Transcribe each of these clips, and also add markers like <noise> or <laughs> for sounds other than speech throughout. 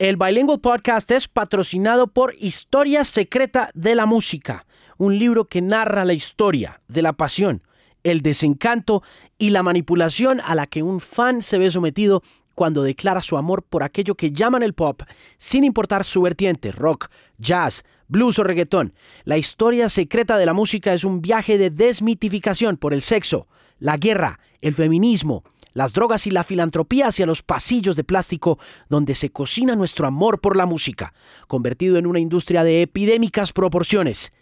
El Bilingual Podcast es patrocinado por Historia Secreta de la Música, un libro que narra la historia de la pasión, el desencanto y la manipulación a la que un fan se ve sometido cuando declara su amor por aquello que llaman el pop, sin importar su vertiente, rock, jazz, blues o reggaetón. La historia secreta de la música es un viaje de desmitificación por el sexo, la guerra, el feminismo, las drogas y la filantropía hacia los pasillos de plástico donde se cocina nuestro amor por la música, convertido en una industria de epidémicas proporciones.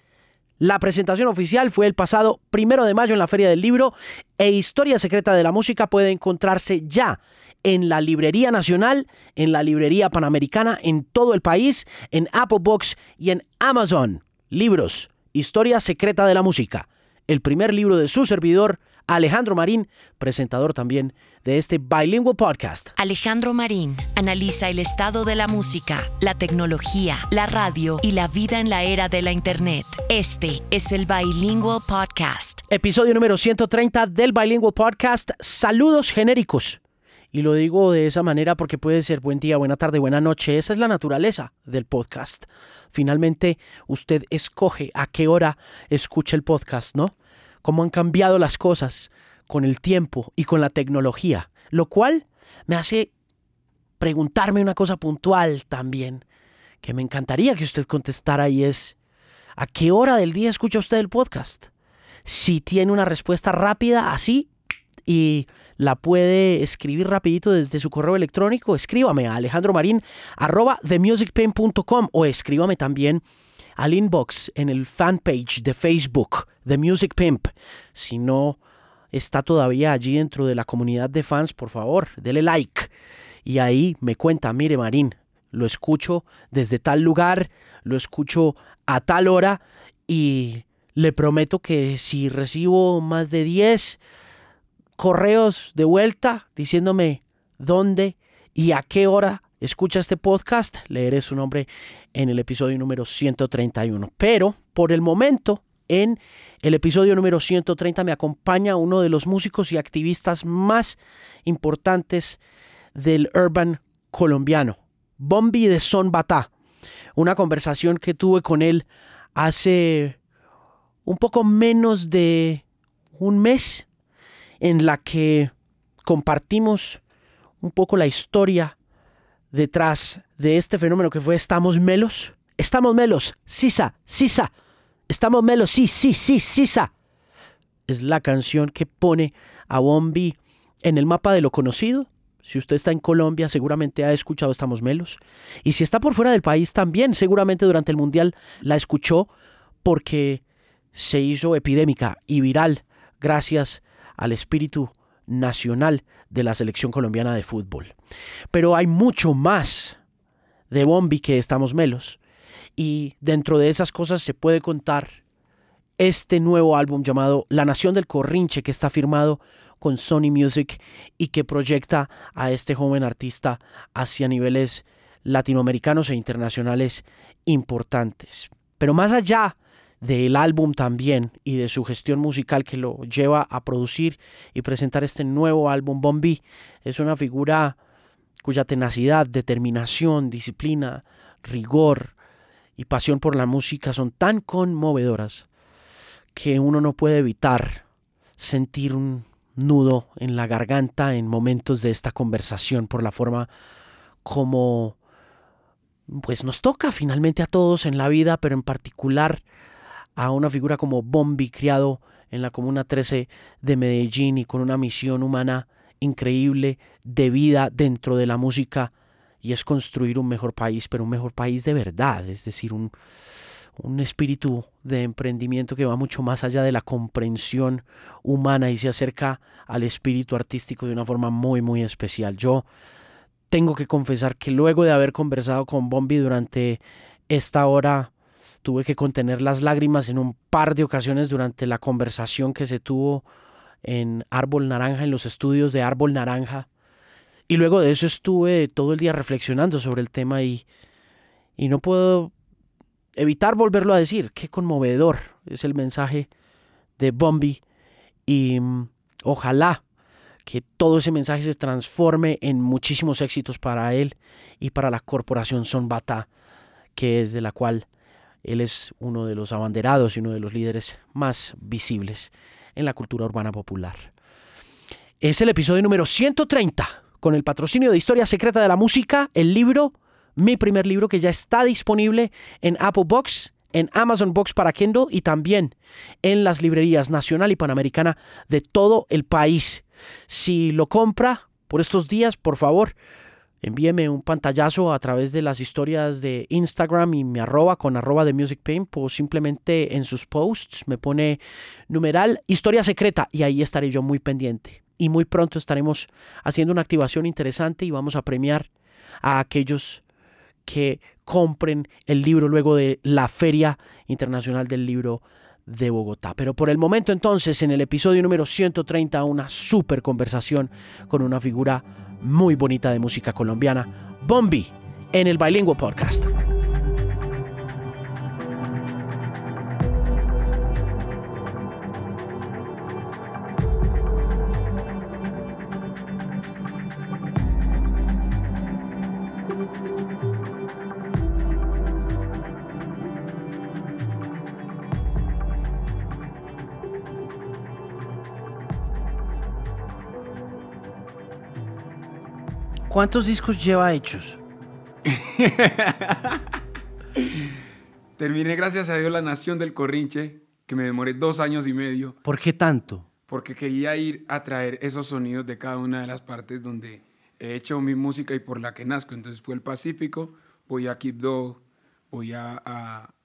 La presentación oficial fue el pasado primero de mayo en la Feria del Libro e Historia Secreta de la Música puede encontrarse ya en la Librería Nacional, en la Librería Panamericana, en todo el país, en Apple Books y en Amazon. Libros, Historia Secreta de la Música. El primer libro de su servidor, Alejandro Marín, presentador también de este Bilingual Podcast. Alejandro Marín analiza el estado de la música, la tecnología, la radio y la vida en la era de la Internet. Este es el Bilingual Podcast. Episodio número 130 del Bilingual Podcast. Saludos genéricos. Y lo digo de esa manera porque puede ser buen día, buena tarde, buena noche. Esa es la naturaleza del podcast. Finalmente, usted escoge a qué hora escucha el podcast, ¿no? Cómo han cambiado las cosas con el tiempo y con la tecnología, lo cual me hace preguntarme una cosa puntual también, que me encantaría que usted contestara y es, ¿a qué hora del día escucha usted el podcast? Si tiene una respuesta rápida así y la puede escribir rapidito desde su correo electrónico, escríbame a alejandromarin arroba themusicpain.com o escríbame también al inbox en el fanpage de Facebook de Music Pimp. Si no está todavía allí dentro de la comunidad de fans, por favor, dele like. Y ahí me cuenta, mire Marín, lo escucho desde tal lugar, lo escucho a tal hora y le prometo que si recibo más de 10 correos de vuelta diciéndome dónde y a qué hora escucha este podcast, leeré su nombre en el episodio número 131. Pero por el momento, en el episodio número 130 me acompaña uno de los músicos y activistas más importantes del urban colombiano, Bombi de Son Batá. Una conversación que tuve con él hace un poco menos de un mes en la que compartimos un poco la historia detrás de este fenómeno que fue Estamos Melos. Estamos Melos, Sisa, Sisa. Estamos Melos, sí, sí, sí, Sisa. Es la canción que pone a Bombi en el mapa de lo conocido. Si usted está en Colombia, seguramente ha escuchado Estamos Melos. Y si está por fuera del país, también seguramente durante el Mundial la escuchó porque se hizo epidémica y viral gracias al espíritu nacional de la selección colombiana de fútbol. Pero hay mucho más de Bombi que estamos melos. Y dentro de esas cosas se puede contar este nuevo álbum llamado La Nación del Corrinche que está firmado con Sony Music y que proyecta a este joven artista hacia niveles latinoamericanos e internacionales importantes. Pero más allá del álbum también y de su gestión musical que lo lleva a producir y presentar este nuevo álbum Bombi. Es una figura cuya tenacidad, determinación, disciplina, rigor y pasión por la música son tan conmovedoras que uno no puede evitar sentir un nudo en la garganta en momentos de esta conversación por la forma como pues nos toca finalmente a todos en la vida, pero en particular a una figura como Bombi, criado en la Comuna 13 de Medellín y con una misión humana increíble de vida dentro de la música y es construir un mejor país, pero un mejor país de verdad, es decir, un, un espíritu de emprendimiento que va mucho más allá de la comprensión humana y se acerca al espíritu artístico de una forma muy, muy especial. Yo tengo que confesar que luego de haber conversado con Bombi durante esta hora Tuve que contener las lágrimas en un par de ocasiones durante la conversación que se tuvo en Árbol Naranja, en los estudios de Árbol Naranja. Y luego de eso estuve todo el día reflexionando sobre el tema y, y no puedo evitar volverlo a decir. Qué conmovedor es el mensaje de Bombi y mm, ojalá que todo ese mensaje se transforme en muchísimos éxitos para él y para la corporación Son Bata, que es de la cual él es uno de los abanderados y uno de los líderes más visibles en la cultura urbana popular. Es el episodio número 130, con el patrocinio de Historia Secreta de la Música, el libro, mi primer libro que ya está disponible en Apple Box, en Amazon Box para Kindle y también en las librerías nacional y panamericana de todo el país. Si lo compra por estos días, por favor, envíeme un pantallazo a través de las historias de Instagram y me arroba con arroba de Music Pain o simplemente en sus posts me pone numeral historia secreta y ahí estaré yo muy pendiente. Y muy pronto estaremos haciendo una activación interesante y vamos a premiar a aquellos que compren el libro luego de la Feria Internacional del Libro de Bogotá. Pero por el momento entonces, en el episodio número 130, una super conversación con una figura muy bonita de música colombiana, Bombi, en el Bilingüe Podcast. ¿Cuántos discos lleva hechos? <laughs> Terminé, gracias a Dios, La Nación del Corrinche, que me demoré dos años y medio. ¿Por qué tanto? Porque quería ir a traer esos sonidos de cada una de las partes donde he hecho mi música y por la que nazco. Entonces fue el Pacífico, voy a Quibdó, voy a,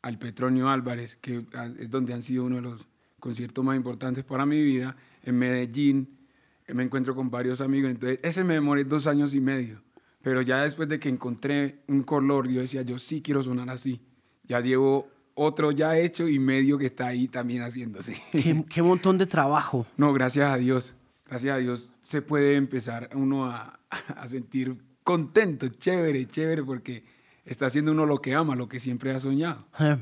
al Petronio Álvarez, que es donde han sido uno de los conciertos más importantes para mi vida, en Medellín, me encuentro con varios amigos. Entonces, ese me demoré dos años y medio. Pero ya después de que encontré un color, yo decía, yo sí quiero sonar así. Ya llevo otro ya hecho y medio que está ahí también haciéndose. Qué, <laughs> qué montón de trabajo. No, gracias a Dios. Gracias a Dios se puede empezar uno a, <laughs> a sentir contento, chévere, chévere, porque está haciendo uno lo que ama, lo que siempre ha soñado. Eh,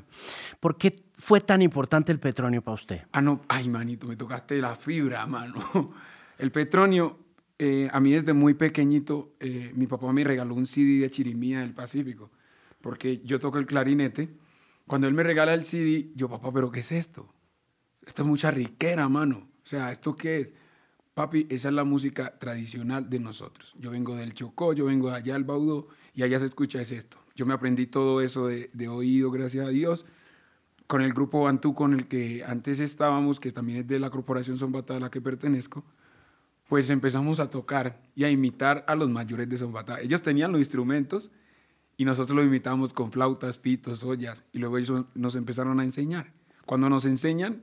¿Por qué fue tan importante el petróleo para usted? Ah, no, ay, manito, me tocaste la fibra, mano. El Petronio, eh, a mí desde muy pequeñito, eh, mi papá me regaló un CD de Chirimía del Pacífico, porque yo toco el clarinete. Cuando él me regala el CD, yo, papá, ¿pero qué es esto? Esto es mucha riquera, mano. O sea, ¿esto qué es? Papi, esa es la música tradicional de nosotros. Yo vengo del Chocó, yo vengo de allá del Baudó, y allá se escucha es esto. Yo me aprendí todo eso de, de oído, gracias a Dios con el grupo Bantú con el que antes estábamos, que también es de la corporación Zombata a la que pertenezco, pues empezamos a tocar y a imitar a los mayores de Zombata. Ellos tenían los instrumentos y nosotros los imitamos con flautas, pitos, ollas y luego ellos nos empezaron a enseñar. Cuando nos enseñan,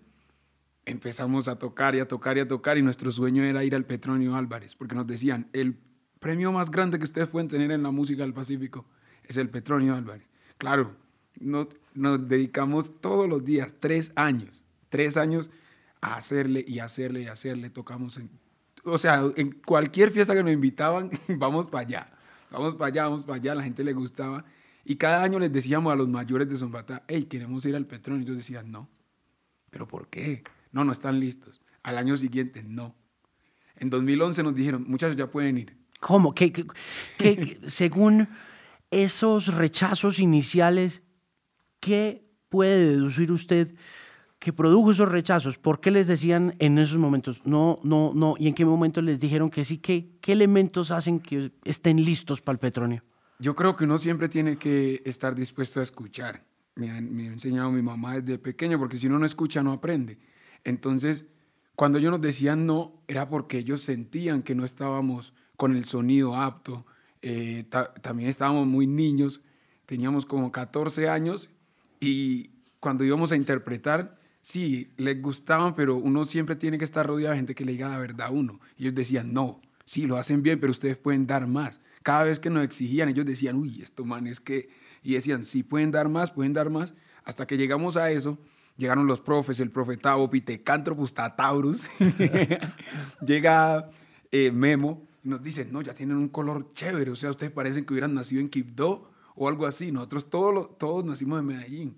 empezamos a tocar y a tocar y a tocar y nuestro sueño era ir al Petronio Álvarez, porque nos decían, el premio más grande que ustedes pueden tener en la música del Pacífico es el Petronio Álvarez. Claro, nos, nos dedicamos todos los días, tres años, tres años a hacerle y hacerle y hacerle. Tocamos en o sea, en cualquier fiesta que nos invitaban, <laughs> vamos para allá, vamos para allá, vamos para allá, la gente le gustaba. Y cada año les decíamos a los mayores de Zombata, hey, queremos ir al petróleo. Y ellos decían, no. ¿Pero por qué? No, no están listos. Al año siguiente, no. En 2011 nos dijeron, muchachos, ya pueden ir. ¿Cómo? ¿Qué, qué, qué, <laughs> según esos rechazos iniciales, ¿qué puede deducir usted que produjo esos rechazos, ¿por qué les decían en esos momentos no, no, no? ¿Y en qué momento les dijeron que sí? ¿Qué, qué elementos hacen que estén listos para el petróleo? Yo creo que uno siempre tiene que estar dispuesto a escuchar. Me ha, me ha enseñado mi mamá desde pequeño, porque si uno no escucha, no aprende. Entonces, cuando ellos nos decían no, era porque ellos sentían que no estábamos con el sonido apto. Eh, ta también estábamos muy niños, teníamos como 14 años y cuando íbamos a interpretar, sí, les gustaban, pero uno siempre tiene que estar rodeado de gente que le diga la verdad a uno. Y ellos decían, no, sí, lo hacen bien, pero ustedes pueden dar más. Cada vez que nos exigían, ellos decían, uy, esto man es que... Y decían, sí, pueden dar más, pueden dar más. Hasta que llegamos a eso, llegaron los profes, el profetado Pitecantropus Tataurus, <laughs> llega eh, Memo y nos dice, no, ya tienen un color chévere, o sea, ustedes parecen que hubieran nacido en Quibdó o algo así. Nosotros todos, todos nacimos en Medellín.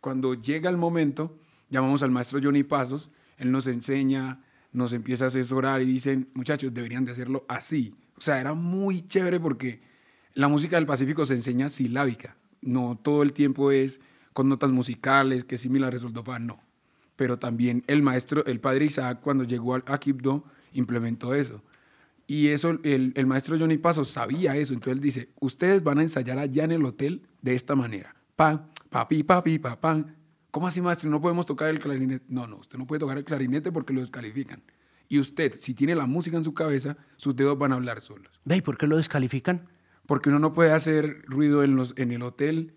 Cuando llega el momento, llamamos al maestro Johnny Pasos, él nos enseña nos empieza a asesorar y dicen, muchachos, deberían de hacerlo así. O sea, era muy chévere porque la música del Pacífico se enseña silábica. No todo el tiempo es con notas musicales, que si mi la resolvió, no. Pero también el maestro, el padre Isaac, cuando llegó a Quibdó, implementó eso. Y eso, el, el, maestro Johnny Paso sabía eso. Entonces él dice, ustedes van a ensayar allá en el hotel de esta manera. Pan, papi, papi, papán. ¿Cómo así, maestro? No podemos tocar el clarinete. No, no, usted no puede tocar el clarinete porque lo descalifican. Y usted, si tiene la música en su cabeza, sus dedos van a hablar solos. ¿Y por qué lo descalifican? Porque uno no puede hacer ruido en, los, en el hotel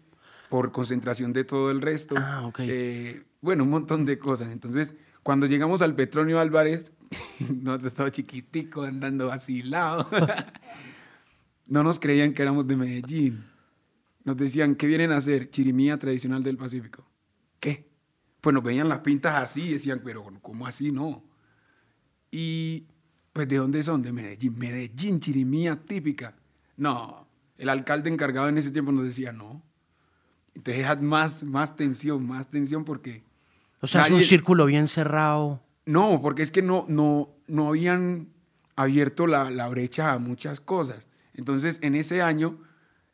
por concentración de todo el resto. Ah, ok. Eh, bueno, un montón de cosas. Entonces, cuando llegamos al Petronio Álvarez, <laughs> nosotros estaba chiquitico andando vacilado. <laughs> no nos creían que éramos de Medellín. Nos decían, ¿qué vienen a hacer? Chirimía tradicional del Pacífico. ¿Qué? Pues nos veían las pintas así y decían, pero ¿cómo así? No. Y, pues, ¿de dónde son? De Medellín. Medellín, chirimía típica. No, el alcalde encargado en ese tiempo nos decía, no. Entonces era más, más tensión, más tensión porque... O sea, es un círculo bien cerrado. No, porque es que no, no, no habían abierto la, la brecha a muchas cosas. Entonces, en ese año,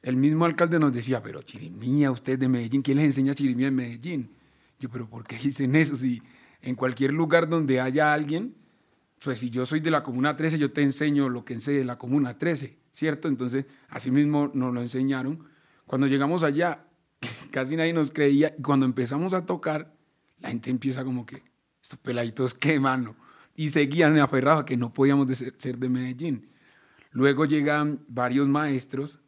el mismo alcalde nos decía, pero chirimía, usted de Medellín, ¿quién les enseña chirimía en Medellín? Yo, pero ¿por qué dicen eso? Si en cualquier lugar donde haya alguien, pues si yo soy de la Comuna 13, yo te enseño lo que sé de la Comuna 13, ¿cierto? Entonces, así mismo nos lo enseñaron. Cuando llegamos allá, <laughs> casi nadie nos creía. Y cuando empezamos a tocar, la gente empieza como que, estos peladitos, ¿qué mano? Y seguían aferrados a que no podíamos ser, de Medellín. Luego llegan varios maestros,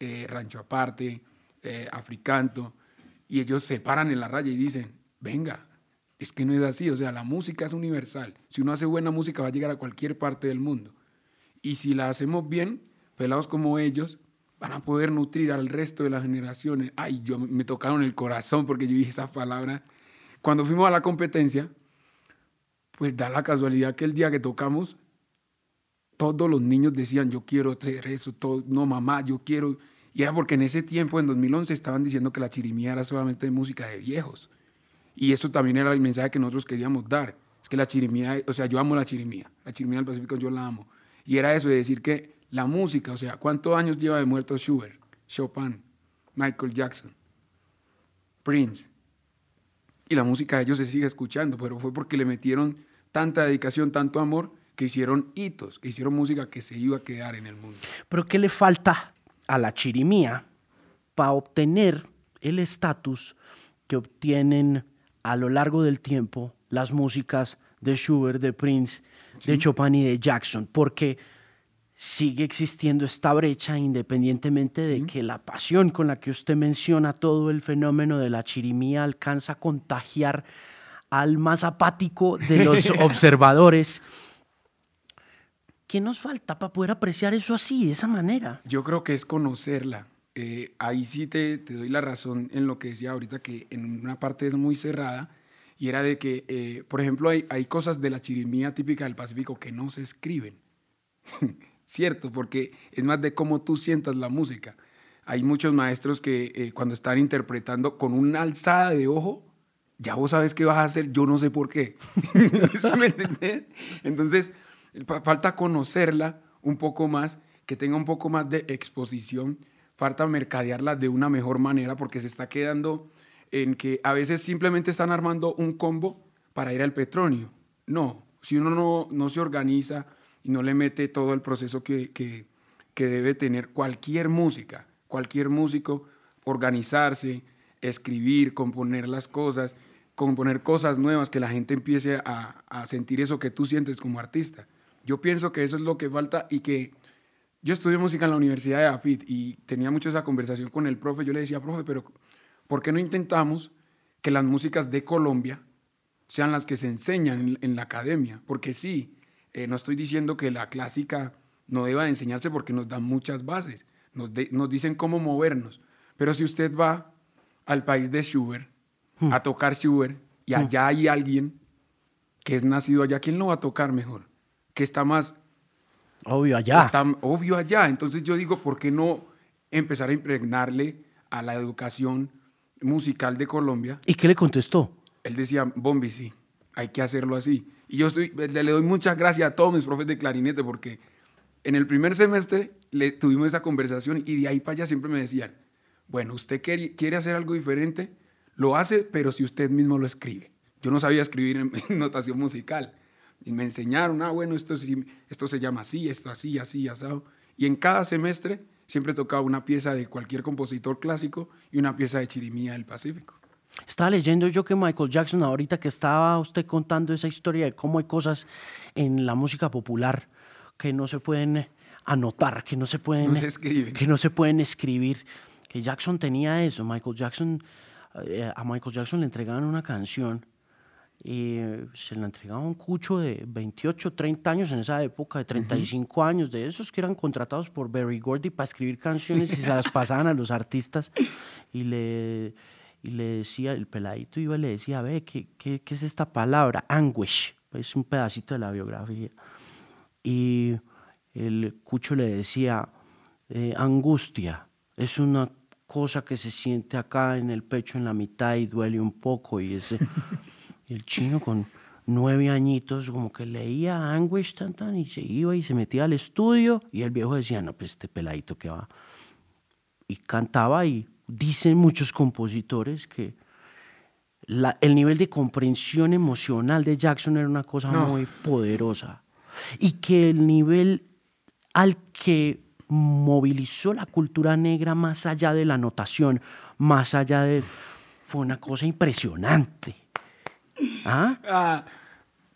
eh, Rancho Aparte, eh, Africanto, y ellos se paran en la raya y dicen, venga, es que no es así, o sea, la música es universal. Si uno hace buena música va a llegar a cualquier parte del mundo. Y si la hacemos bien, pelados como ellos, van a poder nutrir al resto de las generaciones. Ay, yo me tocaron el corazón porque yo dije esa palabra. Cuando fuimos a la competencia, pues da la casualidad que el día que tocamos, todos los niños decían, yo quiero hacer eso, todo, no mamá, yo quiero. Y era porque en ese tiempo, en 2011, estaban diciendo que la chirimía era solamente música de viejos. Y eso también era el mensaje que nosotros queríamos dar. Es que la chirimía, o sea, yo amo la chirimía. La chirimía del Pacífico yo la amo. Y era eso de decir que la música, o sea, ¿cuántos años lleva de muerto Schubert, Chopin, Michael Jackson, Prince? Y la música de ellos se sigue escuchando, pero fue porque le metieron tanta dedicación, tanto amor, que hicieron hitos, que hicieron música que se iba a quedar en el mundo. Pero ¿qué le falta a la chirimía para obtener el estatus que obtienen a lo largo del tiempo las músicas de Schubert, de Prince, de Chopin y de Jackson, porque sigue existiendo esta brecha independientemente de que la pasión con la que usted menciona todo el fenómeno de la chirimía alcanza a contagiar al más apático de los <laughs> observadores. ¿Qué nos falta para poder apreciar eso así, de esa manera? Yo creo que es conocerla. Eh, ahí sí te, te, doy la razón en lo que decía ahorita, que en una parte es muy cerrada, y era de que, eh, por ejemplo, hay, hay cosas de la chirimía típica del Pacífico que no se escriben. <laughs> Cierto, porque es más de cómo tú sientas la música. Hay muchos maestros que eh, cuando están interpretando con una alzada de ojo, ya vos sabes qué vas a hacer, yo no sé por qué. <laughs> ¿Me Entonces, falta conocerla un poco más, que tenga un poco más de exposición falta mercadearla de una mejor manera porque se está quedando en que a veces simplemente están armando un combo para ir al petróleo. No, si uno no, no se organiza y no le mete todo el proceso que, que, que debe tener cualquier música, cualquier músico, organizarse, escribir, componer las cosas, componer cosas nuevas, que la gente empiece a, a sentir eso que tú sientes como artista. Yo pienso que eso es lo que falta y que yo estudié música en la Universidad de AFIT y tenía mucho esa conversación con el profe. Yo le decía, profe, pero ¿por qué no intentamos que las músicas de Colombia sean las que se enseñan en, la academia? Porque sí, eh, no estoy diciendo que la clásica no deba de enseñarse porque nos dan muchas bases, nos, nos dicen cómo movernos. Pero si usted va al país de Schubert hmm. a tocar Schubert y hmm. allá hay alguien que es nacido allá, ¿quién lo va a tocar mejor? Que está más Obvio allá. Está obvio allá. Entonces yo digo, ¿por qué no empezar a impregnarle a la educación musical de Colombia? ¿Y qué le contestó? Él decía, Bombi, sí, hay que hacerlo así. Y yo soy, le, doy muchas gracias a todos mis profes de clarinete porque en el primer semestre le tuvimos esa conversación y de ahí para allá siempre me decían, bueno, usted quiere, quiere hacer algo diferente, lo hace, pero si usted mismo lo escribe. Yo no sabía escribir en, <laughs> notación musical. Y me enseñaron, ah, bueno, esto, esto se llama así, esto así, así, asado. Y en cada semestre siempre tocaba una pieza de cualquier compositor clásico y una pieza de Chirimía del Pacífico. Estaba leyendo yo que Michael Jackson, ahorita que estaba usted contando esa historia de cómo hay cosas en la música popular que no se pueden anotar, que no se pueden, que no se pueden escribir, que Jackson tenía eso. Michael Jackson, eh, a Michael Jackson le entregaban una canción y se la entregaba un cucho de 28, 30 años en esa época, de 35 años, de esos que eran contratados por Berry Gordy para escribir canciones y se las pasaban a los artistas y le y le decía, el peladito iba y le decía, ve, ¿qué, qué, qué es esta palabra? Anguish, es un pedacito de la biografía. Y el cucho le decía, eh, angustia, es una cosa que se siente acá en el pecho, en la mitad y duele un poco. Y ese, el chino con nueve añitos como que leía anguish tan, tan, y se iba y se metía al estudio y el viejo decía, no, pues este peladito que va. Y cantaba y dicen muchos compositores que el nivel de comprensión emocional de Jackson era una cosa muy poderosa y que el nivel al que movilizó la cultura negra más allá de la notación, más allá de... fue una cosa impresionante. ¿Ah? ah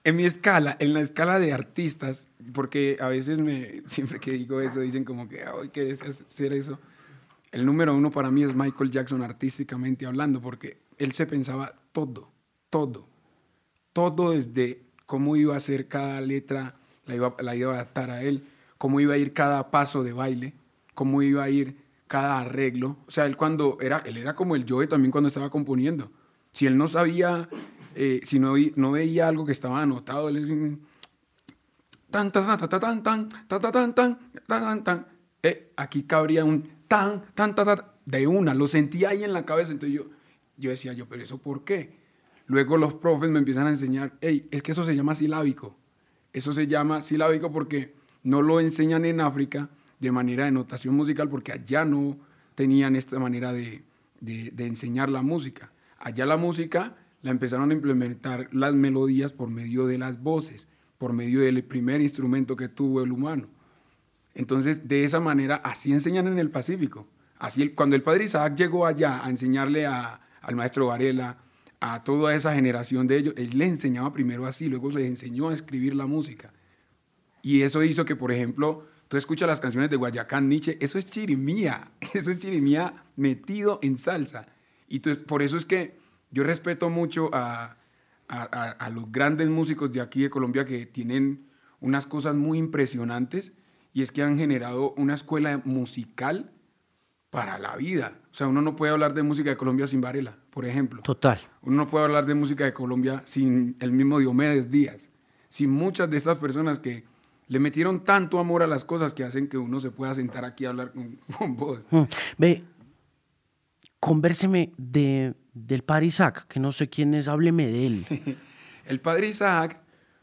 en mi escala, en la escala de artistas, porque a veces me, <laughs> siempre que digo eso, dicen como que, ay, ¿quieres hacer eso? el número uno para mí es Michael Jackson artísticamente hablando, porque él se pensaba todo, todo, todo desde cómo iba a ser cada letra, la iba, la iba a adaptar a él, cómo iba a ir cada paso de baile, cómo iba a ir cada arreglo. O sea, él cuando era, él era como el Joe también cuando estaba componiendo. Si él no sabía, eh, si no, no veía algo que estaba anotado, él decía, tan, tan, tan, tan, tan, tan, tan, tan, tan, tan, tan, aquí cabría un tan, tan, tan, de una, lo sentía ahí en la cabeza, entonces yo, yo decía yo, pero eso ¿por qué? Luego los profes me empiezan a enseñar, hey, es que eso se llama silábico, eso se llama silábico porque no lo enseñan en África de manera de notación musical porque allá no tenían esta manera de, de, de enseñar la música. Allá la música la empezaron a implementar las melodías por medio de las voces, por medio del primer instrumento que tuvo el humano. Entonces, de esa manera, así enseñan en el Pacífico. Así, cuando el padre Isaac llegó allá a enseñarle al maestro Varela, a toda esa generación de ellos, él le enseñaba primero así, luego les enseñó a escribir la música. Y eso hizo que, por ejemplo, tú escuchas las canciones de Guayacán Nietzsche, eso es chirimía, <laughs> eso es chirimía metido en salsa. Y por eso es que yo respeto mucho a, a los grandes músicos de aquí de Colombia que tienen unas cosas muy impresionantes y es que han generado una escuela musical para la vida. O sea, uno no puede hablar de música de Colombia sin Varela, por ejemplo. Total. Uno no puede hablar de música de Colombia sin el mismo Diomedes Díaz, sin muchas de estas personas que le metieron tanto amor a las cosas que hacen que uno se pueda sentar aquí a hablar con, <laughs> vos. Mm. Ve, convérseme de, del padre Isaac, que no sé quién es, hábleme de él. <laughs> el padre Isaac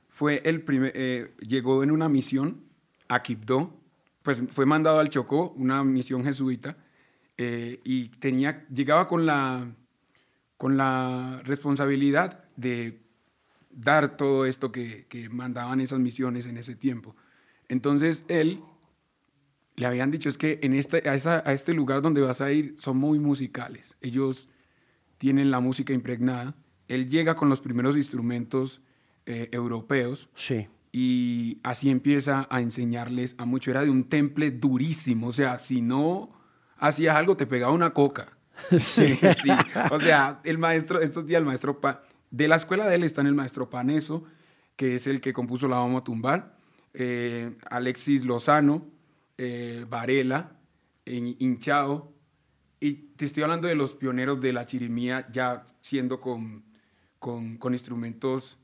fue el primer, eh, llegó en una misión a Quibdó, pues fue mandado al Chocó, una misión jesuita, eh, y tenía, llegaba con la, con la responsabilidad de dar todo esto que, mandaban esas misiones en ese tiempo. Entonces él le habían dicho es que en este, a, a, este lugar donde vas a ir son muy musicales. Ellos tienen la música impregnada. Él llega con los primeros instrumentos eh, europeos. Sí y así empieza a enseñarles a mucho. Era de un temple durísimo, o sea, si no hacías algo te pegaba una coca. <laughs> Sí. <laughs> sí. O sea, el maestro, estos días el maestro, de la escuela de él están el maestro Paneso, que es el que compuso La Vamos a Tumbar, eh, Alexis Lozano, eh, Varela, Hinchao, y te estoy hablando de los pioneros de la chirimía ya siendo con, con, con instrumentos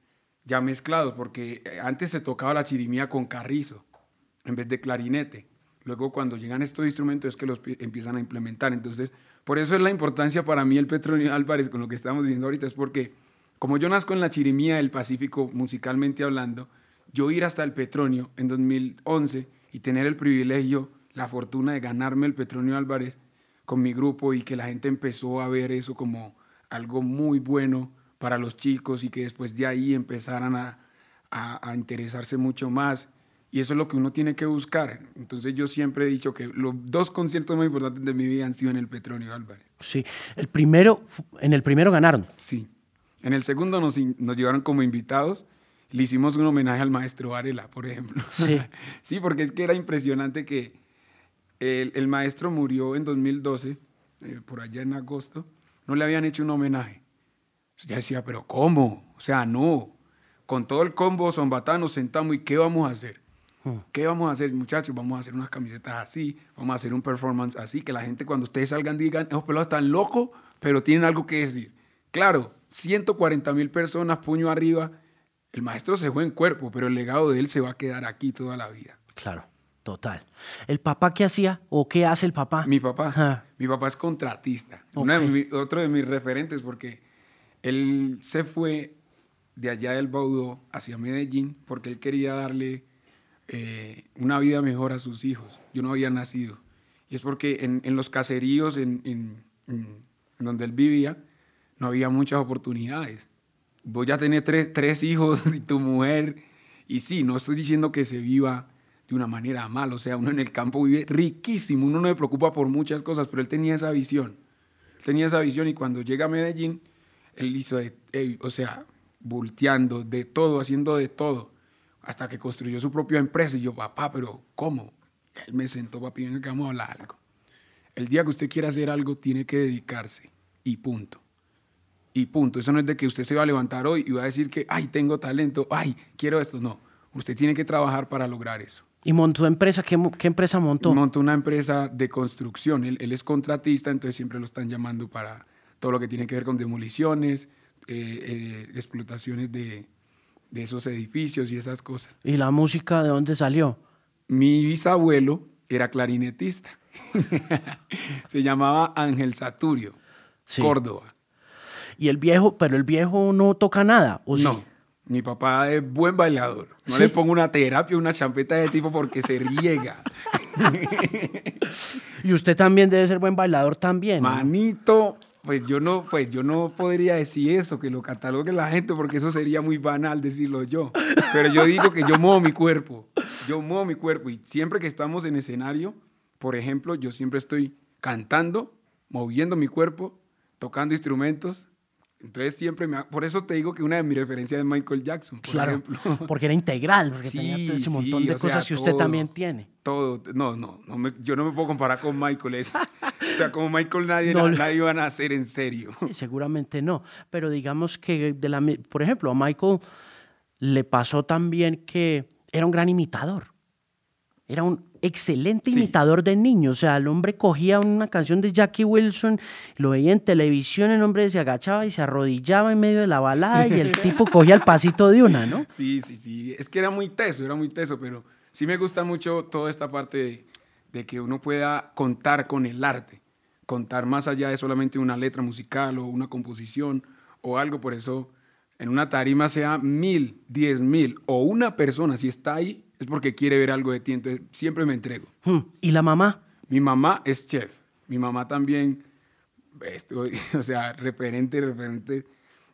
ya mezclados, porque eh, antes se tocaba la chirimía con carrizo en vez de clarinete. Luego cuando llegan estos instrumentos es que los empiezan a implementar. Entonces, por eso es la importancia para mí el Petronio Álvarez con lo que estamos diciendo ahorita, es porque como yo nazco en la Chirimía del Pacífico, musicalmente hablando, yo ir hasta el Petronio en 2011 y tener el privilegio, la fortuna de ganarme el Petronio Álvarez con mi grupo y que la gente empezó a ver eso como algo muy bueno para los chicos y que después de ahí empezaran a, a, a interesarse mucho más. Y eso es lo que uno tiene que buscar. Entonces yo siempre he dicho que los dos conciertos más importantes de mi vida han sido en el Petronio Álvarez. Sí, el primero, en el primero ganaron. Sí. En el segundo nos, nos llevaron como invitados. Le hicimos un homenaje al maestro Varela, por ejemplo. Sí. <laughs> sí, porque es que era impresionante que el, el maestro murió en 2012, eh, por allá en agosto. No le habían hecho un homenaje. Ya decía, pero ¿cómo? O sea, no. Con todo el combo Zombatá nos sentamos y ¿qué vamos a hacer? ¿Qué vamos a hacer, muchachos? Vamos a hacer unas camisetas así, vamos a hacer un performance así, que la gente cuando ustedes salgan digan, esos pelados están locos, pero tienen algo que decir. Claro, 140 mil personas, puño arriba. El maestro se fue en cuerpo, pero el legado de él se va a quedar aquí toda la vida. Claro, total. ¿El papá qué hacía o qué hace el papá? Mi papá, mi papá es contratista, Una de mi- otro de mis referentes, porque él se fue de allá del Baudó hacia Medellín porque él quería darle eh, una vida mejor a sus hijos. Yo no había nacido. Y es porque en, en los caseríos en, en- en- en donde él vivía no había muchas oportunidades. Voy a tener tres, tres hijos <laughs> y tu mujer. Y sí, no estoy diciendo que se viva de una manera mal. O sea, uno en el campo vive riquísimo. Uno no se preocupa por muchas cosas, pero él tenía esa visión. Él tenía esa visión y cuando llega a Medellín, él hizo, de- o sea, volteando de todo, haciendo de todo, hasta que construyó su propia empresa. Y yo, papá, pero ¿cómo? Él me sentó, papi, venga que vamos a hablar algo. El día que usted quiera hacer algo, tiene que dedicarse. Y punto. Y punto. Eso no es de que usted se va a levantar hoy y va a decir que, ay, tengo talento, ay, quiero esto. No. Usted tiene que trabajar para lograr eso. ¿Y montó empresa? ¿Qué, empresa montó? Montó una empresa de construcción. Él, él es contratista, entonces siempre lo están llamando para todo lo que tiene que ver con demoliciones, eh, eh, explotaciones de, de esos edificios y esas cosas. ¿Y la música de dónde salió? Mi bisabuelo era clarinetista. <laughs> Se llamaba Ángel Saturio, Sí. Córdoba. Y el viejo, pero el viejo no toca nada, ¿o sí? No, mi papá es buen bailador. No ¿Sí? le pongo una terapia, una champeta de tipo porque se riega. <laughs> Y usted también debe ser buen bailador también. ¿no? Manito, pues yo no, pues yo no podría decir eso, que lo catalogue la gente, porque eso sería muy banal decirlo yo. Pero yo digo que yo muevo mi cuerpo. Yo muevo mi cuerpo. Y siempre que estamos en escenario, por ejemplo, yo siempre estoy cantando, moviendo mi cuerpo, tocando instrumentos. Entonces siempre me... ha- Por eso te digo que una de mis referencias es Michael Jackson, por Claro, ejemplo. <laughs> porque era integral, porque Sí, tenía ese sí, montón de o sea, cosas que usted todo. también tiene. Todo, no, no, no me- yo no me puedo comparar con Michael. es- o sea, como Michael nadie, <laughs> No, na- nadie van a hacer en serio. Sí, <laughs> seguramente no, pero digamos que, de la, por ejemplo, a Michael le pasó también que era un gran imitador. Era un excelente Sí. imitador de niños. O sea, el hombre cogía una canción de Jackie Wilson, lo veía en televisión, el hombre se agachaba y se arrodillaba en medio de la balada y el tipo <laughs> cogía el pasito de una, ¿no? Sí, sí, sí. Es que era muy teso, era muy teso, pero sí me gusta mucho toda esta parte de, de que uno pueda contar con el arte, contar más allá de solamente una letra musical o una composición o algo. Por eso, en una tarima sea mil, diez mil o una persona, si está ahí, es porque quiere ver algo de ti. Entonces, siempre me entrego. Hmm, ¿Y la mamá? Mi mamá es chef. Mi mamá también, estoy, <laughs> o sea, referente, referente.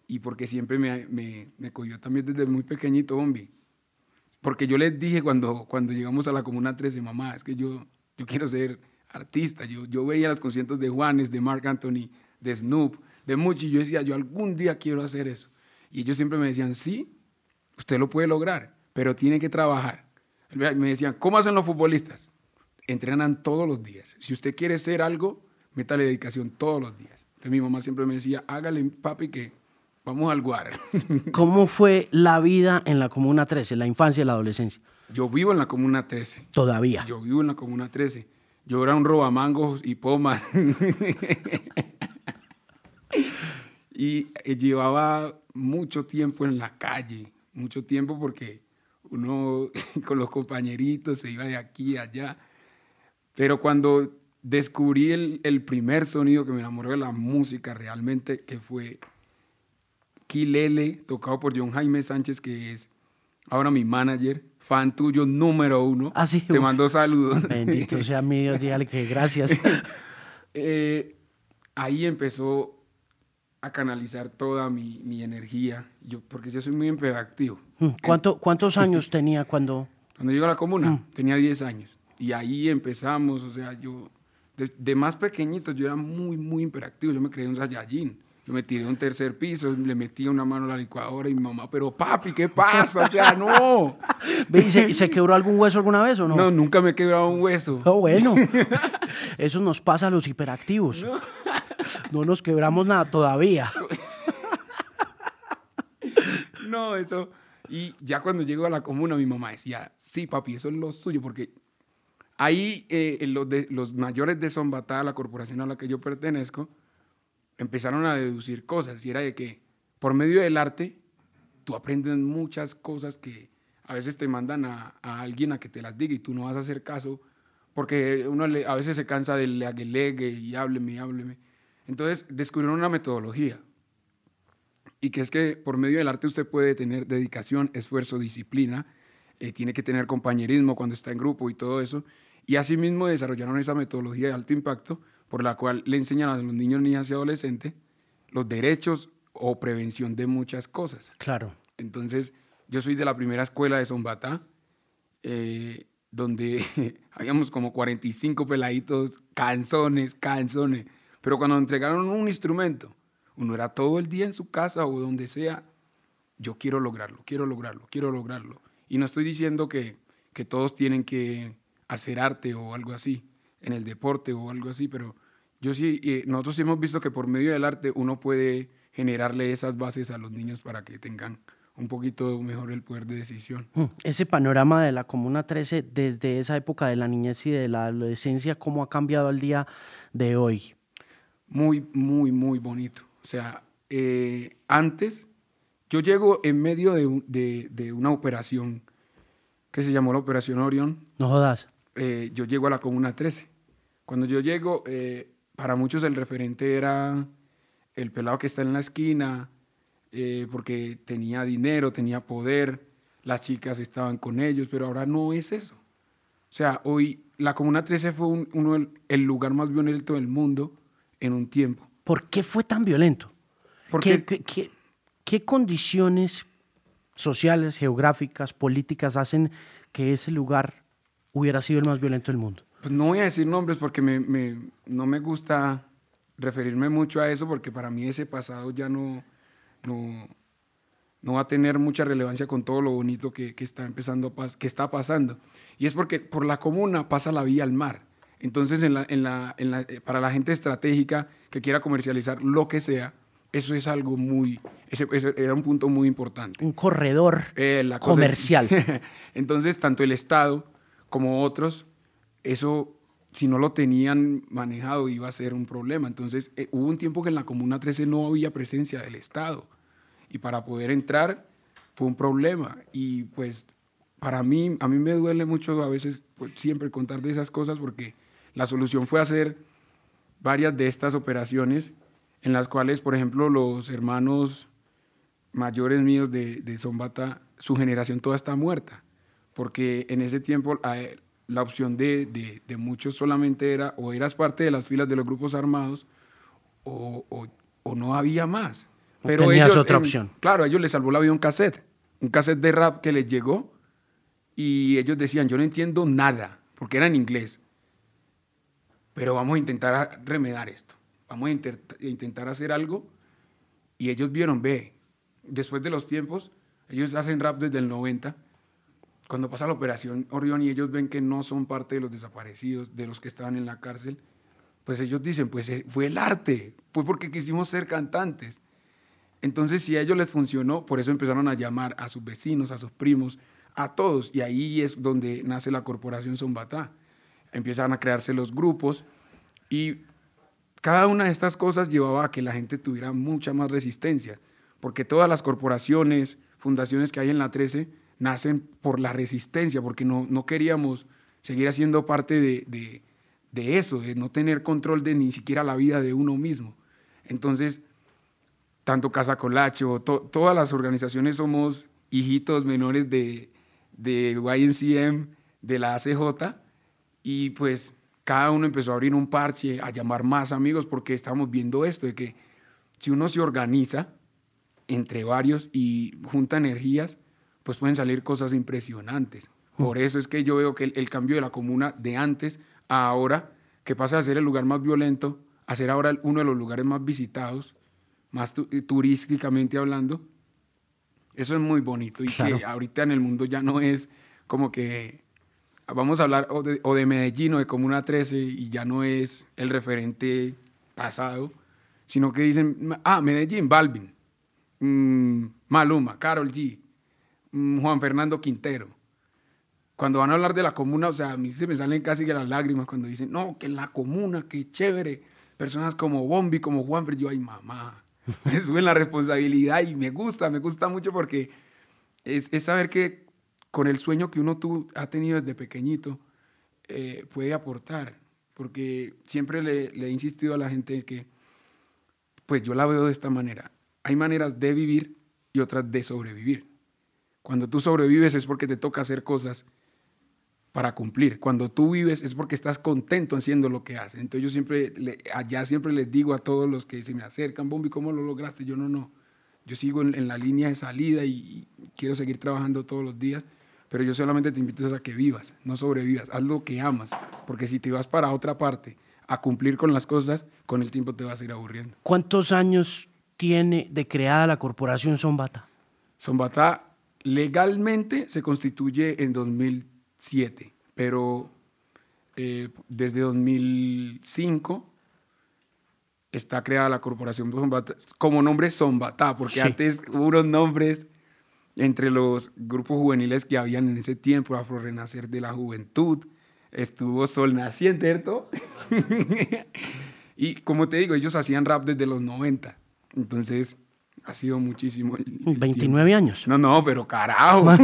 Y porque siempre me, me, me cogió también desde muy pequeñito, Bombi. Porque yo les dije cuando, cuando llegamos a la Comuna 13, mamá, es que yo, yo quiero ser artista. Yo, yo veía los conciertos de Juanes, de Mark Anthony, de Snoop, de Muchi. Y yo decía, yo algún día quiero hacer eso. Y ellos siempre me decían, sí, usted lo puede lograr, pero tiene que trabajar. Me decían, ¿cómo hacen los futbolistas? Entrenan todos los días. Si usted quiere ser algo, métale dedicación todos los días. Entonces mi mamá siempre me decía, hágale, papi, que vamos al guar. <laughs> ¿Cómo fue la vida en la Comuna 13, la infancia y la adolescencia? Yo vivo en la Comuna 13. Todavía. Yo vivo en la Comuna 13. Yo era un robamangos y pomas. <laughs> y eh, llevaba mucho tiempo en la calle, mucho tiempo porque uno <laughs> con los compañeritos se iba de aquí a allá. Pero cuando descubrí el, el primer sonido que me enamoró de la música realmente, que fue Kilele, tocado por John Jaime Sánchez, que es ahora mi manager, fan tuyo número uno. Ah, sí. Te mando saludos. Bendito sea mi Dios, dígale que gracias. <laughs> Eh, ahí empezó a canalizar toda mi, mi energía, yo, porque yo soy muy hiperactivo. Mm, ¿Cuánto, ¿Cuántos años tenía cuando...? Cuando llego a la comuna, Mm. tenía 10 años. Y ahí empezamos, o sea, yo, de, de más pequeñito, yo era muy, muy hiperactivo. Yo me creía un Saiyajin. Yo me tiré a un tercer piso, le metí una mano a la licuadora y mi mamá, pero papi, ¿qué pasa? O sea, no. <laughs> ¿y se, se quebró algún hueso alguna vez o no? No, nunca me he quebrado un hueso. Ah, bueno, <laughs> eso nos pasa a los hiperactivos. No nos quebramos nada todavía. No, eso. Y ya cuando llego a la comuna, mi mamá decía, sí, papi, eso es lo suyo, porque ahí eh, los, de, los mayores de Zombatá, la corporación a la que yo pertenezco, empezaron a deducir cosas. Y era de que por medio del arte, tú aprendes muchas cosas que a veces te mandan a, a alguien a que te las diga y tú no vas a hacer caso, porque uno a veces se cansa del legue y hábleme hábleme. Entonces descubrieron una metodología y que es que por medio del arte usted puede tener dedicación, esfuerzo, disciplina, eh, tiene que tener compañerismo cuando está en grupo y todo eso. Y asimismo desarrollaron esa metodología de alto impacto por la cual le enseñan a los niños, niñas y adolescentes los derechos o prevención de muchas cosas. Claro. Entonces, yo soy de la primera escuela de Zombatá, eh, donde <laughs> habíamos como 45 peladitos, canzones, canzones. Pero cuando entregaron un instrumento, uno era todo el día en su casa o donde sea, yo quiero lograrlo, quiero lograrlo, quiero lograrlo. Y no estoy diciendo que, que todos tienen que hacer arte o algo así, en el deporte o algo así, pero yo sí, eh, nosotros sí hemos visto que por medio del arte uno puede generarle esas bases a los niños para que tengan un poquito mejor el poder de decisión. Mm, Ese panorama de la Comuna 13 desde esa época de la niñez y de la adolescencia, ¿cómo ha cambiado al día de hoy? Muy, muy, muy bonito. O sea, eh, antes yo llego en medio de, de- de una operación que se llamó la Operación Orión. No jodas. eh, yo llego a la Comuna 13. Cuando yo llego, eh, para muchos el referente era el pelado que está en la esquina, eh, porque tenía dinero, tenía poder, las chicas estaban con ellos, pero ahora no es eso. O sea, hoy la Comuna 13 fue un- uno el lugar más violento del mundo en un tiempo. ¿Por qué fue tan violento? Porque ¿Qué, qué- condiciones sociales, geográficas, políticas hacen que ese lugar hubiera sido el más violento del mundo? Pues no voy a decir nombres porque me, me- no me gusta referirme mucho a eso porque para mí ese pasado ya no, no, no va a tener mucha relevancia con todo lo bonito que, que está empezando a que está pasando. Y es porque por la comuna pasa la vía al mar. Entonces, en la- en la- en la- eh, para la gente estratégica que quiera comercializar lo que sea, eso es algo muy, ese, ese era un punto muy importante. Un corredor Eh, la cosa- comercial. <laughs> Entonces, tanto el Estado como otros, eso, si no lo tenían manejado, iba a ser un problema. Entonces, eh, hubo un tiempo que en la Comuna 13 no había presencia del Estado. Y para poder entrar fue un problema. Y pues, para mí, a mí me duele mucho a veces pues, siempre contar de esas cosas porque la solución fue hacer varias de estas operaciones en las cuales, por ejemplo, los hermanos mayores míos de, de Zombata, su generación toda está muerta, porque en ese tiempo la opción de, de- de muchos solamente era o eras parte de las filas de los grupos armados o, o- o no había más. O tenías otra opción. opción. Claro, a ellos les salvó la vida un cassette, un cassette de rap que les llegó y ellos decían, yo no entiendo nada, porque era en inglés, pero vamos a intentar a- remedar esto, vamos a a intentar hacer algo y ellos vieron, ve, después de los tiempos, ellos hacen rap desde el 90, cuando pasa la operación Orión y ellos ven que no son parte de los desaparecidos, de los que estaban en la cárcel, pues ellos dicen, pues eh, fue el arte, fue porque quisimos ser cantantes. Entonces, si a ellos les funcionó, por eso empezaron a llamar a sus vecinos, a sus primos, a todos, y ahí es donde nace la corporación Zombatá. Empiezan a crearse los grupos y cada una de estas cosas llevaba a que la gente tuviera mucha más resistencia, porque todas las corporaciones, fundaciones que hay en la 13 nacen por la resistencia, porque no, no queríamos seguir haciendo parte de, de- de eso, de no tener control de ni siquiera la vida de uno mismo. Entonces, tanto Casa Colacho, todas las organizaciones somos hijitos menores de, de YNCM, de la ACJ, y pues cada uno empezó a abrir un parche, a llamar más amigos, porque estamos viendo esto, de que si uno se organiza entre varios y junta energías, pues pueden salir cosas impresionantes. Por eso es que yo veo que el, cambio de la comuna de antes a ahora, que pasa a ser el lugar más violento, a ser ahora uno de los lugares más visitados, más turísticamente hablando, eso es muy bonito y que ahorita en el mundo ya no es como que vamos a hablar o de, Medellín o de Comuna 13 y ya no es el referente pasado, sino que dicen, ah, Medellín, Balvin, mm, Maluma, Carol G, mm, Juan Fernando Quintero. Cuando van a hablar de la comuna, o sea, a mí se me salen casi que las lágrimas cuando dicen, no, que en la comuna, qué chévere. Personas como Bombi, como Juanfer, yo, ay, mamá, <laughs> me suben la responsabilidad y me gusta, me gusta mucho porque es saber que con el sueño que uno tú, ha tenido desde pequeñito, eh, puede aportar. Porque siempre le, le, he insistido a la gente que, pues yo la veo de esta manera. Hay maneras de vivir y otras de sobrevivir. Cuando tú sobrevives es porque te toca hacer cosas para cumplir. Cuando tú vives es porque estás contento haciendo lo que haces. Entonces yo siempre, allá siempre les digo a todos los que se me acercan, Bombi, ¿cómo lo lograste? Yo no, no. Yo sigo en, en la línea de salida y, quiero seguir trabajando todos los días pero yo solamente te invito a que vivas, no sobrevivas, haz lo que amas, porque si te vas para otra parte a cumplir con las cosas, con el tiempo te vas a ir aburriendo. ¿Cuántos años tiene de creada la corporación Zombata? Zombata legalmente se constituye en 2007, pero eh, desde 2005 está creada la corporación Zombata como nombre Zombata, porque antes hubo unos nombres entre los grupos juveniles que habían en ese tiempo, Afro Renacer de la Juventud, estuvo Sol Naciente, ¿cierto? <laughs> y como te digo, ellos hacían rap desde los 90, entonces ha sido muchísimo. 29 años. No, no, pero carajo. <laughs>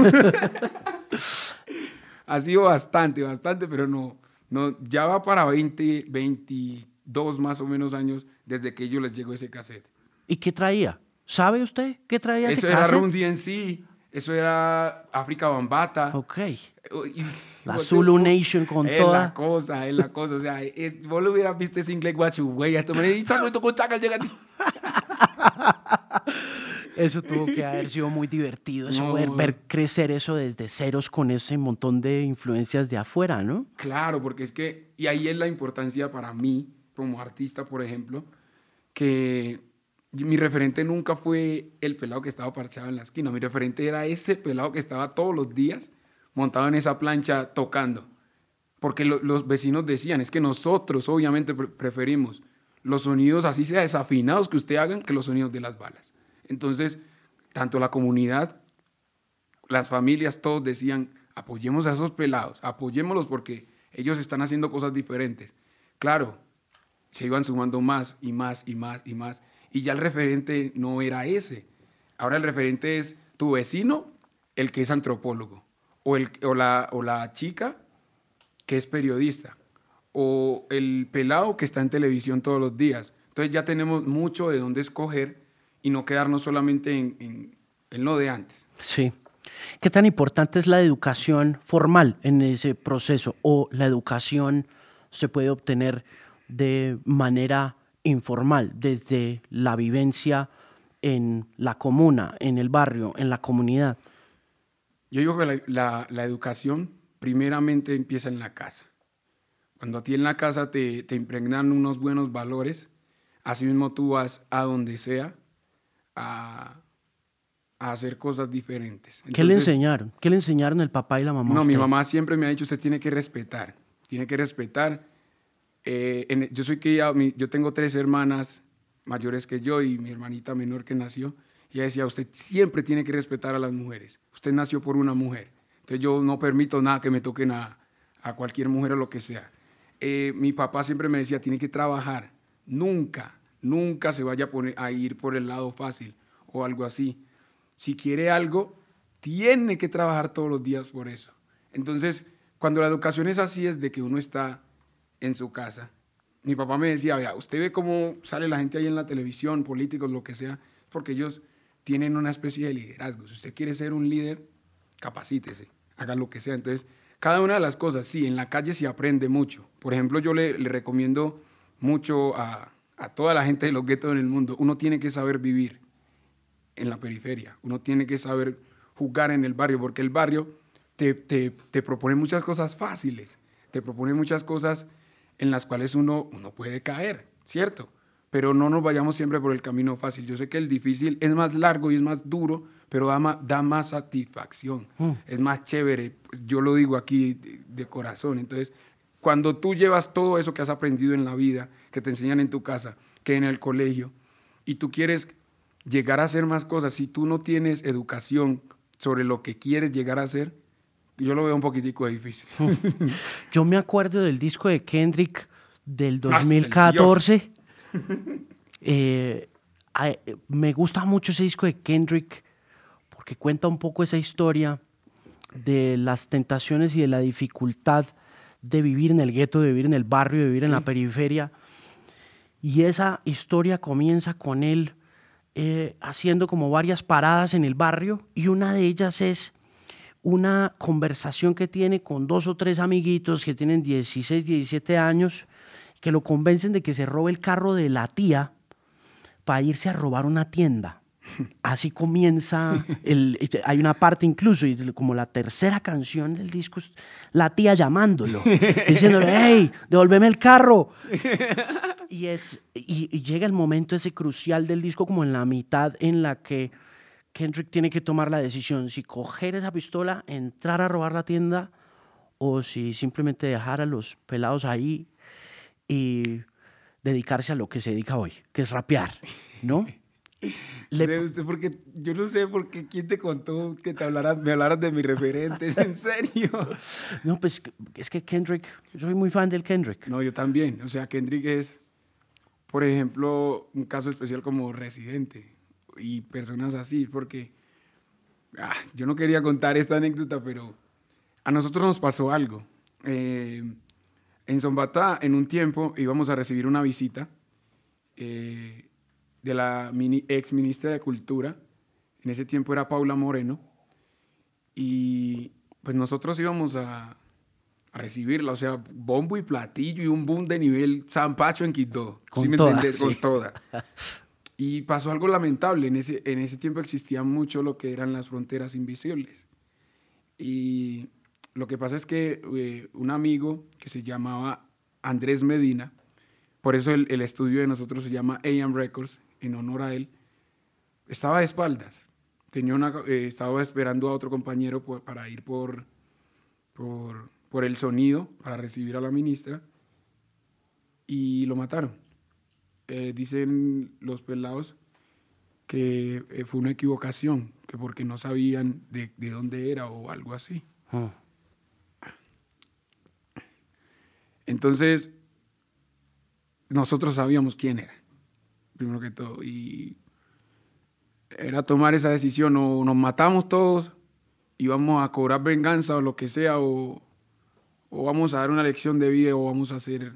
ha sido bastante, bastante, pero no, no, ya va para 20, 22 más o menos años desde que ellos les llegó ese cassette. ¿Y qué traía? ¿Sabe usted qué traía Eso era Run DNC, eso era África Bambata. Ok. la Zulu Nation con es toda. Es la cosa, es la cosa. O sea, es, vos lo hubieras visto ese inglés guachu, güey. Esto me con chacal, llega <laughs> Eso tuvo que haber sido muy divertido, eso ver, ver, crecer eso desde ceros con ese montón de influencias de afuera, ¿no? Claro, porque es que, y ahí es la importancia para mí, como artista, por ejemplo, que mi referente nunca fue el pelado que estaba parchado en la esquina. Mi referente era ese pelado que estaba todos los días montado en esa plancha tocando. Porque los vecinos decían, es que nosotros obviamente preferimos los sonidos así sea desafinados que usted hagan que los sonidos de las balas. Entonces, tanto la comunidad, las familias, todos decían, apoyemos a esos pelados, apoyémoslos porque ellos están haciendo cosas diferentes. Claro, se iban sumando más y más y más y más y ya el referente no era ese. Ahora el referente es tu vecino, el que es antropólogo, o, el, o, la, o la chica que es periodista, o el pelado que está en televisión todos los días. Entonces ya tenemos mucho de dónde escoger y no quedarnos solamente en, en lo de antes. Sí. ¿Qué tan importante es la educación formal en ese proceso o la educación se puede obtener de manera informal, desde la vivencia en la comuna, en el barrio, en la comunidad? Yo digo que la, educación primeramente empieza en la casa. Cuando a ti en la casa te, te impregnan unos buenos valores, así mismo tú vas a donde sea a, hacer cosas diferentes. ¿Qué le enseñaron? ¿Qué le enseñaron el papá y la mamá? No, mi mamá siempre me ha dicho, usted tiene que respetar, tiene que respetar eh, yo soy que yo tengo tres hermanas mayores que yo y mi hermanita menor que nació. Ella decía, usted siempre tiene que respetar a las mujeres. Usted nació por una mujer. Entonces yo no permito nada que me toquen a, a cualquier mujer o lo que sea. Eh, mi papá siempre me decía, tiene que trabajar. Nunca, nunca se vaya a, poner, a ir por el lado fácil o algo así. Si quiere algo, tiene que trabajar todos los días por eso. Entonces, cuando la educación es así, es de que uno está en su casa. Mi papá me decía, vea, usted ve cómo sale la gente ahí en la televisión, políticos, lo que sea, porque ellos tienen una especie de liderazgo. Si usted quiere ser un líder, capacítese, haga lo que sea. Entonces, cada una de las cosas, sí, en la calle se aprende mucho. Por ejemplo, yo le, recomiendo mucho a, a toda la gente de los guetos en el mundo, uno tiene que saber vivir en la periferia, uno tiene que saber jugar en el barrio, porque el barrio te, te, te propone muchas cosas fáciles, te propone muchas cosas en las cuales uno, uno puede caer, ¿cierto? Pero no nos vayamos siempre por el camino fácil. Yo sé que el difícil es más largo y es más duro, pero da más, da más satisfacción, Mm. es más chévere. Yo lo digo aquí de, de corazón. Entonces, cuando tú llevas todo eso que has aprendido en la vida, que te enseñan en tu casa, que en el colegio, y tú quieres llegar a hacer más cosas, si tú no tienes educación sobre lo que quieres llegar a hacer, yo lo veo un poquitico difícil. <laughs> Yo me acuerdo del disco de Kendrick del Ah, del 2014. <laughs> Eh, a- eh, me gusta mucho ese disco de Kendrick porque cuenta un poco esa historia de las tentaciones y de la dificultad de vivir en el gueto, de vivir en el barrio, de vivir en la periferia. Y esa historia comienza con él eh, haciendo como varias paradas en el barrio y una de ellas es una conversación que tiene con dos o tres amiguitos que tienen 16, 17 años, que lo convencen de que se robe el carro de la tía para irse a robar una tienda. <laughs> Así comienza, el, hay una parte incluso, y como la tercera canción del disco, la tía llamándolo, <laughs> diciéndole, hey, devuélveme el carro. Y, es, y, y llega el momento ese crucial del disco, como en la mitad, en la que Kendrick tiene que tomar la decisión si coger esa pistola, entrar a robar la tienda, o si simplemente dejar a los pelados ahí y dedicarse a lo que se dedica hoy, que es rapear, ¿no? <laughs> Le- Usted- porque, yo no sé por qué, quién te contó que te hablaras, me hablaras de mis referentes, en serio. <laughs> no, pues es que Kendrick, yo soy muy fan del Kendrick. No, yo también. O sea, Kendrick es, por ejemplo, un caso especial como Residente y personas así, porque ah, yo no quería contar esta anécdota, pero a nosotros nos pasó algo. Eh, en Zombatá, en un tiempo, íbamos a recibir una visita eh, de la mini- ex ministra de Cultura. En ese tiempo era Paula Moreno. Y pues nosotros íbamos a, a recibirla, o sea, bombo y platillo y un boom de nivel Zampacho en Quito. Con ¿sí me toda, entendés? Con <laughs> sí. toda. Y pasó algo lamentable. En ese, en ese tiempo existía mucho lo que eran las fronteras invisibles. Y lo que pasa es que eh, un amigo que se llamaba Andrés Medina, por eso el, estudio de nosotros se llama AM Records, en honor a él, estaba de espaldas. Tenía una, eh, estaba esperando a otro compañero para ir por, por, por el sonido, para recibir a la ministra, y lo mataron. Eh, dicen los pelados que eh, fue una equivocación, que porque no sabían de, de dónde era o algo así. Mm. Entonces, nosotros sabíamos quién era, primero que todo, y era tomar esa decisión, o nos matamos todos y vamos a cobrar venganza o lo que sea, o, o vamos a dar una lección de vida o vamos a hacer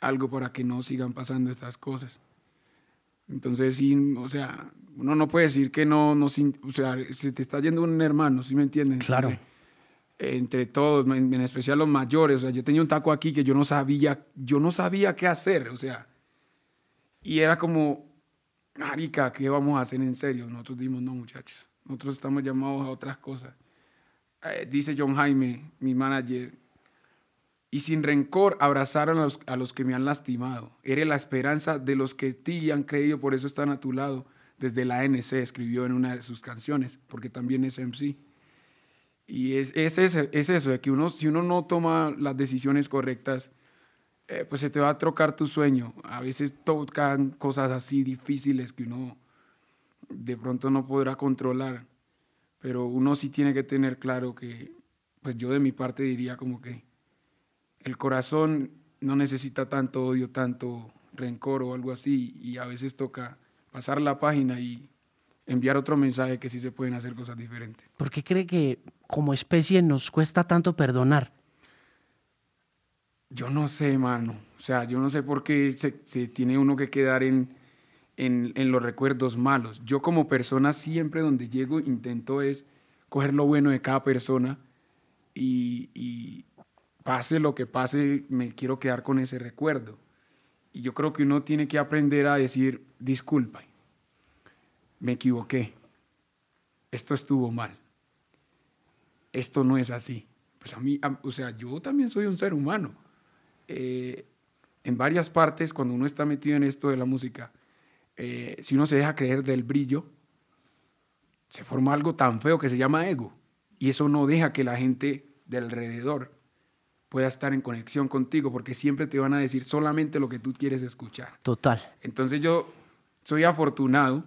algo para que no sigan pasando estas cosas. Entonces, sí, o sea, uno no puede decir que no, no o sea, se te está yendo un hermano, ¿sí me entienden? Claro. Entonces, entre todos, en, en especial los mayores, o sea, yo tenía un taco aquí que yo no sabía, yo no sabía qué hacer, o sea, y era como, marica, ¿qué vamos a hacer en serio? Nosotros dimos, no, muchachos, nosotros estamos llamados a otras cosas. Eh, dice John Jaime, mi manager, y sin rencor abrazaron a los, a los que me han lastimado. Eres la esperanza de los que ti han creído, por eso están a tu lado. Desde la ANC escribió en una de sus canciones, porque también es MC. Y es, es, ese- es eso, de que uno, si uno no toma las decisiones correctas, eh, pues se te va a trocar tu sueño. A veces tocan cosas así difíciles que uno de pronto no podrá controlar, pero uno sí tiene que tener claro que, pues yo de mi parte diría como que el corazón no necesita tanto odio, tanto rencor o algo así, y a veces toca pasar la página y enviar otro mensaje que sí se pueden hacer cosas diferentes. ¿Por qué cree que como especie nos cuesta tanto perdonar? Yo no sé, mano. O sea, yo no sé por qué se, se tiene uno que quedar en, en, en los recuerdos malos. Yo como persona siempre donde llego intento es coger lo bueno de cada persona y, y pase lo que pase, me quiero quedar con ese recuerdo. Y yo creo que uno tiene que aprender a decir, disculpa, me equivoqué, esto estuvo mal, esto no es así. Pues a mí, o sea, yo también soy un ser humano. Eh, en varias partes, cuando uno está metido en esto de la música, eh, si uno se deja creer del brillo, se forma algo tan feo que se llama ego. Y eso no deja que la gente de alrededor pueda estar en conexión contigo, porque siempre te van a decir solamente lo que tú quieres escuchar. Total. Entonces yo soy afortunado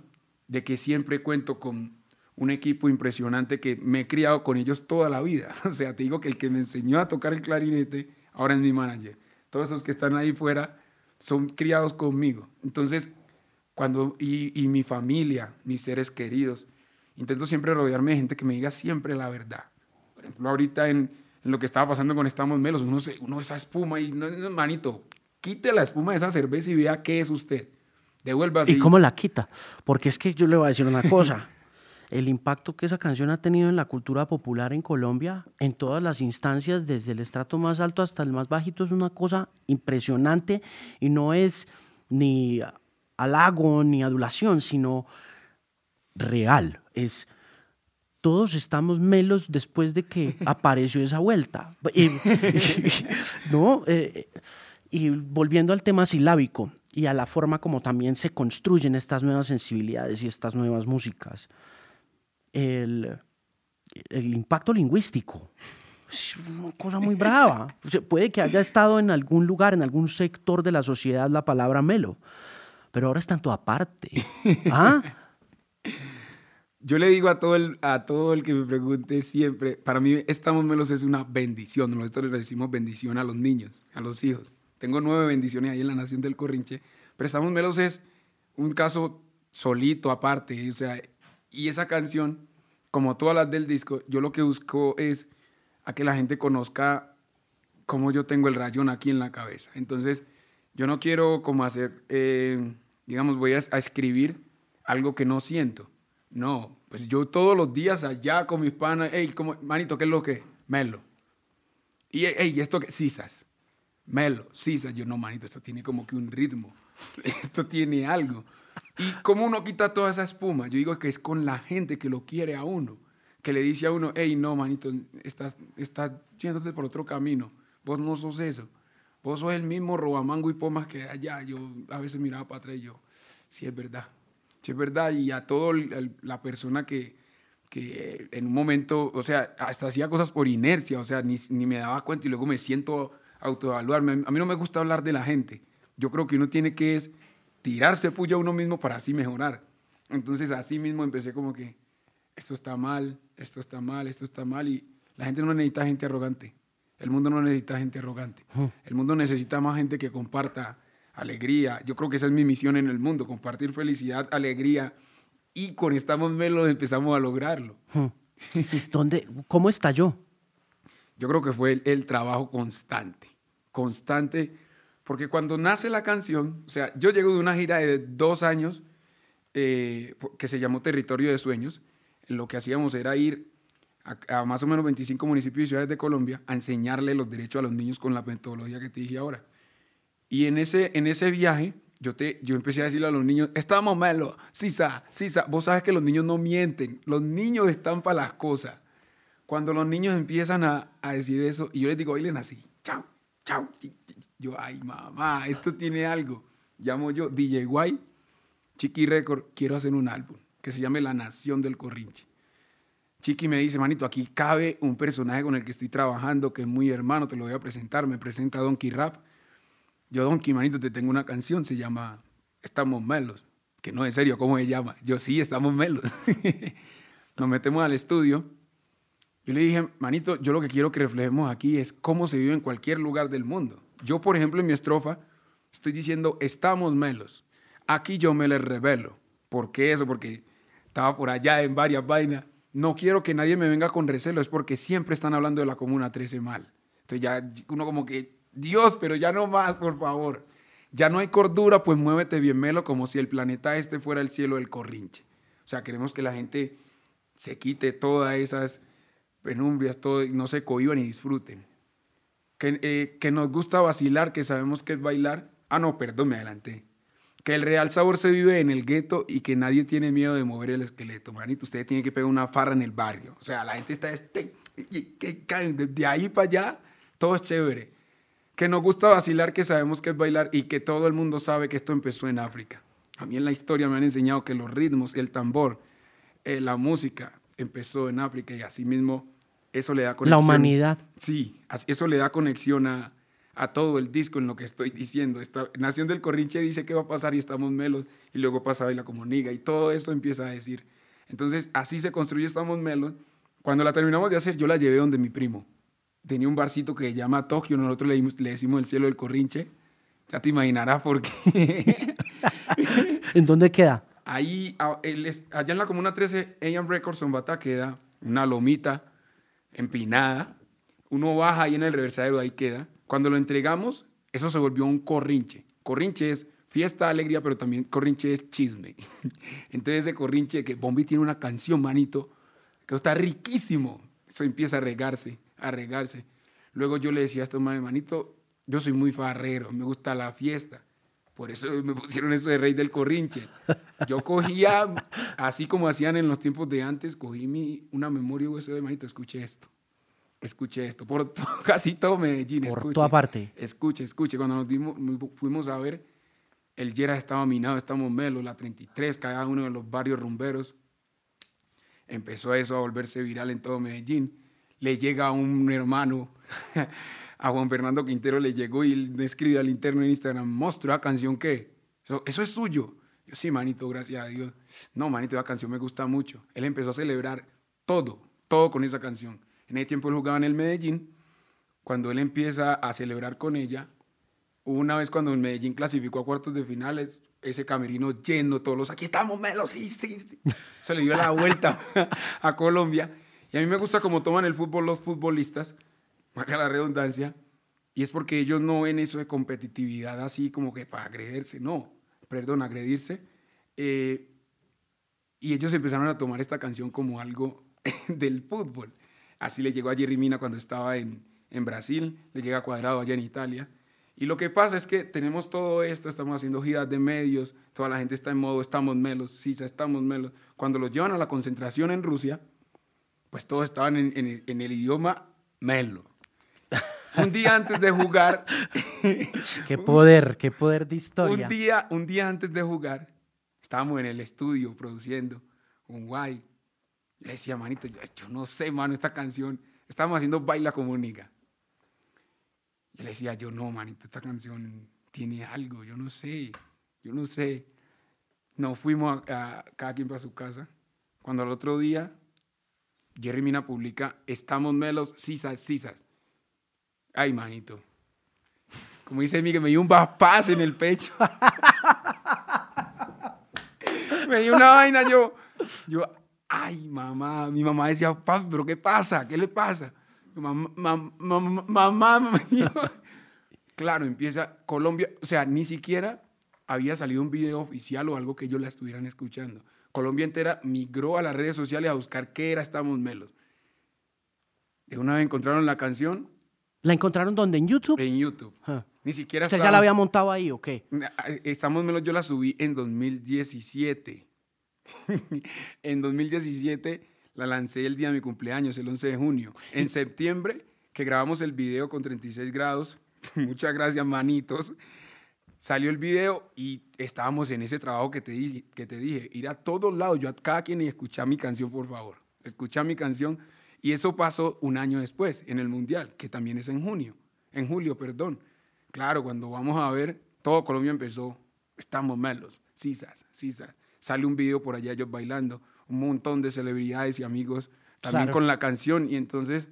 de que siempre cuento con un equipo impresionante que me he criado con ellos toda la vida. <laughs> O sea, te digo que el que me enseñó a tocar el clarinete ahora es mi manager. Todos esos que están ahí fuera son criados conmigo. Entonces, cuando, y, y mi familia, mis seres queridos, intento siempre rodearme de gente que me diga siempre la verdad. Por ejemplo, ahorita en lo que estaba pasando con Estamos Melos, uno, se, uno esa espuma y, no, no, manito, quite la espuma de esa cerveza y vea qué es usted. Devuelva ¿Y cómo la quita? Porque es que yo le voy a decir una cosa. <laughs> el impacto que esa canción ha tenido en la cultura popular en Colombia, en todas las instancias, desde el estrato más alto hasta el más bajito, es una cosa impresionante y no es ni halago ni adulación, sino real. Es todos estamos melos después de que <laughs> apareció esa vuelta. Y, <laughs> ¿no? Eh, y volviendo al tema silábico y a la forma como también se construyen estas nuevas sensibilidades y estas nuevas músicas, el, el impacto lingüístico es una cosa muy brava. Puede que haya estado en algún lugar, en algún sector de la sociedad la palabra melo, pero ahora está en toda parte. <laughs> ¿Ah? Yo le digo a todo, el, a todo el que me pregunte siempre, para mí Estamos Melos es una bendición. Nosotros le decimos bendición a los niños, a los hijos. Tengo nueve bendiciones ahí en la Nación del Corrinche, pero Estamos Melos es un caso solito, aparte. O sea, y esa canción, como todas las del disco, yo lo que busco es a que la gente conozca cómo yo tengo el rayón aquí en la cabeza. Entonces, yo no quiero como hacer, eh, digamos, voy a, a escribir algo que no siento no, pues yo todos los días allá con mis panas, hey, como, manito, ¿qué es lo que? Melo. Y, hey, ¿esto qué? Cisas. Melo, cisas. Yo, no, manito, esto tiene como que un ritmo. <laughs> esto tiene algo. Y como uno quita toda esa espuma, yo digo que es con la gente que lo quiere a uno, que le dice a uno, hey, no, manito, estás, estás yéndote por otro camino. Vos no sos eso. Vos sos el mismo robamango y pomas que allá. Yo a veces miraba para atrás y yo, sí es verdad es verdad, y a toda la persona que, que en un momento, o sea, hasta hacía cosas por inercia, o sea, ni, ni me daba cuenta y luego me siento autoevaluarme. A mí no me gusta hablar de la gente. Yo creo que uno tiene que es tirarse puya a uno mismo para así mejorar. Entonces, así mismo empecé como que esto está mal, esto está mal, esto está mal, y la gente no necesita gente arrogante. El mundo no necesita gente arrogante. El mundo necesita más gente que comparta alegría. Yo creo que esa es mi misión en el mundo, compartir felicidad, alegría. Y con Estamos Melos empezamos a lograrlo. Hmm. ¿Dónde, ¿Cómo estalló? Yo creo que fue el, trabajo constante, constante, porque cuando nace la canción, o sea, yo llego de una gira de dos años eh, que se llamó Territorio de Sueños, lo que hacíamos era ir a, a, más o menos 25 municipios y ciudades de Colombia a enseñarle los derechos a los niños con la metodología que te dije ahora. Y en ese, en ese viaje, yo, te, yo empecé a decirle a los niños, estamos malos, sisa, sisa. Vos sabes que los niños no mienten, los niños están para las cosas. Cuando los niños empiezan a, a decir eso, y yo les digo, oigan así, chao, chao. Yo, ay, mamá, esto tiene algo. Llamo yo, DJ Guay, Chiqui Record, quiero hacer un álbum que se llame La Nación del Corrinche. Chiqui me dice, manito, aquí cabe un personaje con el que estoy trabajando, que es muy hermano, te lo voy a presentar. Me presenta Donkey Rap yo, Don Quimanito, te tengo una canción, se llama Estamos Melos, que no es serio, ¿cómo se llama? Yo sí, estamos melos. <laughs> Nos metemos al estudio. Yo le dije, manito, yo lo que quiero que reflejemos aquí es cómo se vive en cualquier lugar del mundo. Yo, por ejemplo, en mi estrofa, estoy diciendo, estamos melos. Aquí yo me les revelo. ¿Por qué eso? Porque estaba por allá en varias vainas. No quiero que nadie me venga con recelo, es porque siempre están hablando de la Comuna 13 mal. Entonces ya uno como que Dios, pero ya no más, por favor. Ya no hay cordura, pues muévete bien melo como si el planeta este fuera el cielo del corrinche. O sea, queremos que la gente se quite todas esas penumbrias, todo, y no se cohiban y disfruten. Que, eh, que nos gusta vacilar, que sabemos que es bailar. Ah, no, perdón, me adelanté. Que el real sabor se vive en el gueto y que nadie tiene miedo de mover el esqueleto. Manito, usted tiene que pegar una farra en el barrio. O sea, la gente está este, de ahí para allá, todo es chévere. Que nos gusta vacilar, que sabemos que es bailar y que todo el mundo sabe que esto empezó en África. A mí en la historia me han enseñado que los ritmos, el tambor, eh, la música empezó en África y así mismo eso le da conexión. La humanidad. Sí, eso le da conexión a, a todo el disco en lo que estoy diciendo. Esta, Nación del Corrinche dice qué va a pasar y estamos melos, y luego pasa Baila como Niga, y todo eso empieza a decir. Entonces, así se construye Estamos Melos. Cuando la terminamos de hacer, yo la llevé donde mi primo. Tenía un barcito que se llama Tokio, nosotros le, le decimos el cielo del Corrinche. Ya te imaginarás por qué. <laughs> ¿En dónde queda? Ahí, allá en la Comuna 13, AM Records, en Bata, queda una lomita empinada. Uno baja ahí en el reversadero, ahí queda. Cuando lo entregamos, eso se volvió un corrinche. Corrinche es fiesta, alegría, pero también corrinche es chisme. <laughs> Entonces ese corrinche que Bombi tiene una canción, manito, que está riquísimo. Eso empieza a regarse, a regarse. Luego yo le decía a estos manito, yo soy muy farrero, me gusta la fiesta. Por eso me pusieron eso de rey del corrinche. Yo cogía, así como hacían en los tiempos de antes, cogí mi, una memoria USB, manito, escuché esto escuche esto, por <laughs> casi todo Medellín. Por escuche, toda parte. Escuche, escuche. Cuando nos dimos, fuimos a ver, el Yera estaba minado, estamos Melo, la 33, cada uno de los barrios rumberos. Empezó eso a volverse viral en todo Medellín. Le llega un hermano, <laughs> a Juan Fernando Quintero le llegó y le escribe al interno en Instagram, monstruo, ¿la canción qué? Eso, eso es suyo. Yo, sí, manito, gracias a Dios. No, manito, la canción me gusta mucho. Él empezó a celebrar todo, todo con esa canción en ese tiempo él jugaba en el Medellín. Cuando él empieza a celebrar con ella, una vez cuando el Medellín clasificó a cuartos de finales, ese camerino lleno, todos los aquí estamos, Melo, sí, sí, Se le dio la vuelta <laughs> a Colombia. Y a mí me gusta cómo toman el fútbol los futbolistas, marca la redundancia, y es porque ellos no ven eso de competitividad así como que para agredirse, no, perdón, agredirse. Eh, y ellos empezaron a tomar esta canción como algo <laughs> del fútbol. Así le llegó a Jerry Mina cuando estaba en, en Brasil, le llega a Cuadrado allá en Italia. Y lo que pasa es que tenemos todo esto, estamos haciendo giras de medios, toda la gente está en modo, estamos melos, sí, estamos melos. Cuando los llevan a la concentración en Rusia, pues todos estaban en, en, en el idioma melo. Un día antes de jugar... <laughs> qué poder, qué poder de historia. Un día, un día antes de jugar, estábamos en el estudio produciendo un guay le decía, manito, yo, no sé, mano, esta canción. Estábamos haciendo Baila como Niga. Y le decía, yo no, manito, esta canción tiene algo, yo no sé, yo no sé. Nos fuimos a, cada quien para su casa. Cuando al otro día, Jerry Mina publica, estamos melos, sisas, sisas. Ay, manito. Como dice Miguel, me dio un vapaz en el pecho. <laughs> me dio una vaina, yo, yo, ay, mamá, mi mamá decía, papi, pero ¿qué pasa? ¿Qué le pasa? Mamá, mamá, <laughs> claro, empieza Colombia, o sea, ni siquiera había salido un video oficial o algo que ellos la estuvieran escuchando. Colombia entera migró a las redes sociales a buscar qué era Estamos Melos. De una vez encontraron la canción. ¿La encontraron dónde? ¿En YouTube? En YouTube. Ni siquiera... Sea, ¿ya la había montado ahí o qué? Estamos Melos yo la subí en 2017. <laughs> en 2017 la lancé el día de mi cumpleaños, el 11 de junio. En septiembre, que grabamos el video con 36 grados, <laughs> muchas gracias, manitos, salió el video y estábamos en ese trabajo que te, dije, que te dije, ir a todos lados, yo a cada quien y escuchar mi canción, por favor. Escuchar mi canción. Y eso pasó un año después, en el Mundial, que también es en junio, en julio, perdón. Claro, cuando vamos a ver, todo Colombia empezó, estamos malos, sisas, sisas sale un video por allá ellos bailando, un montón de celebridades y amigos también con la canción y entonces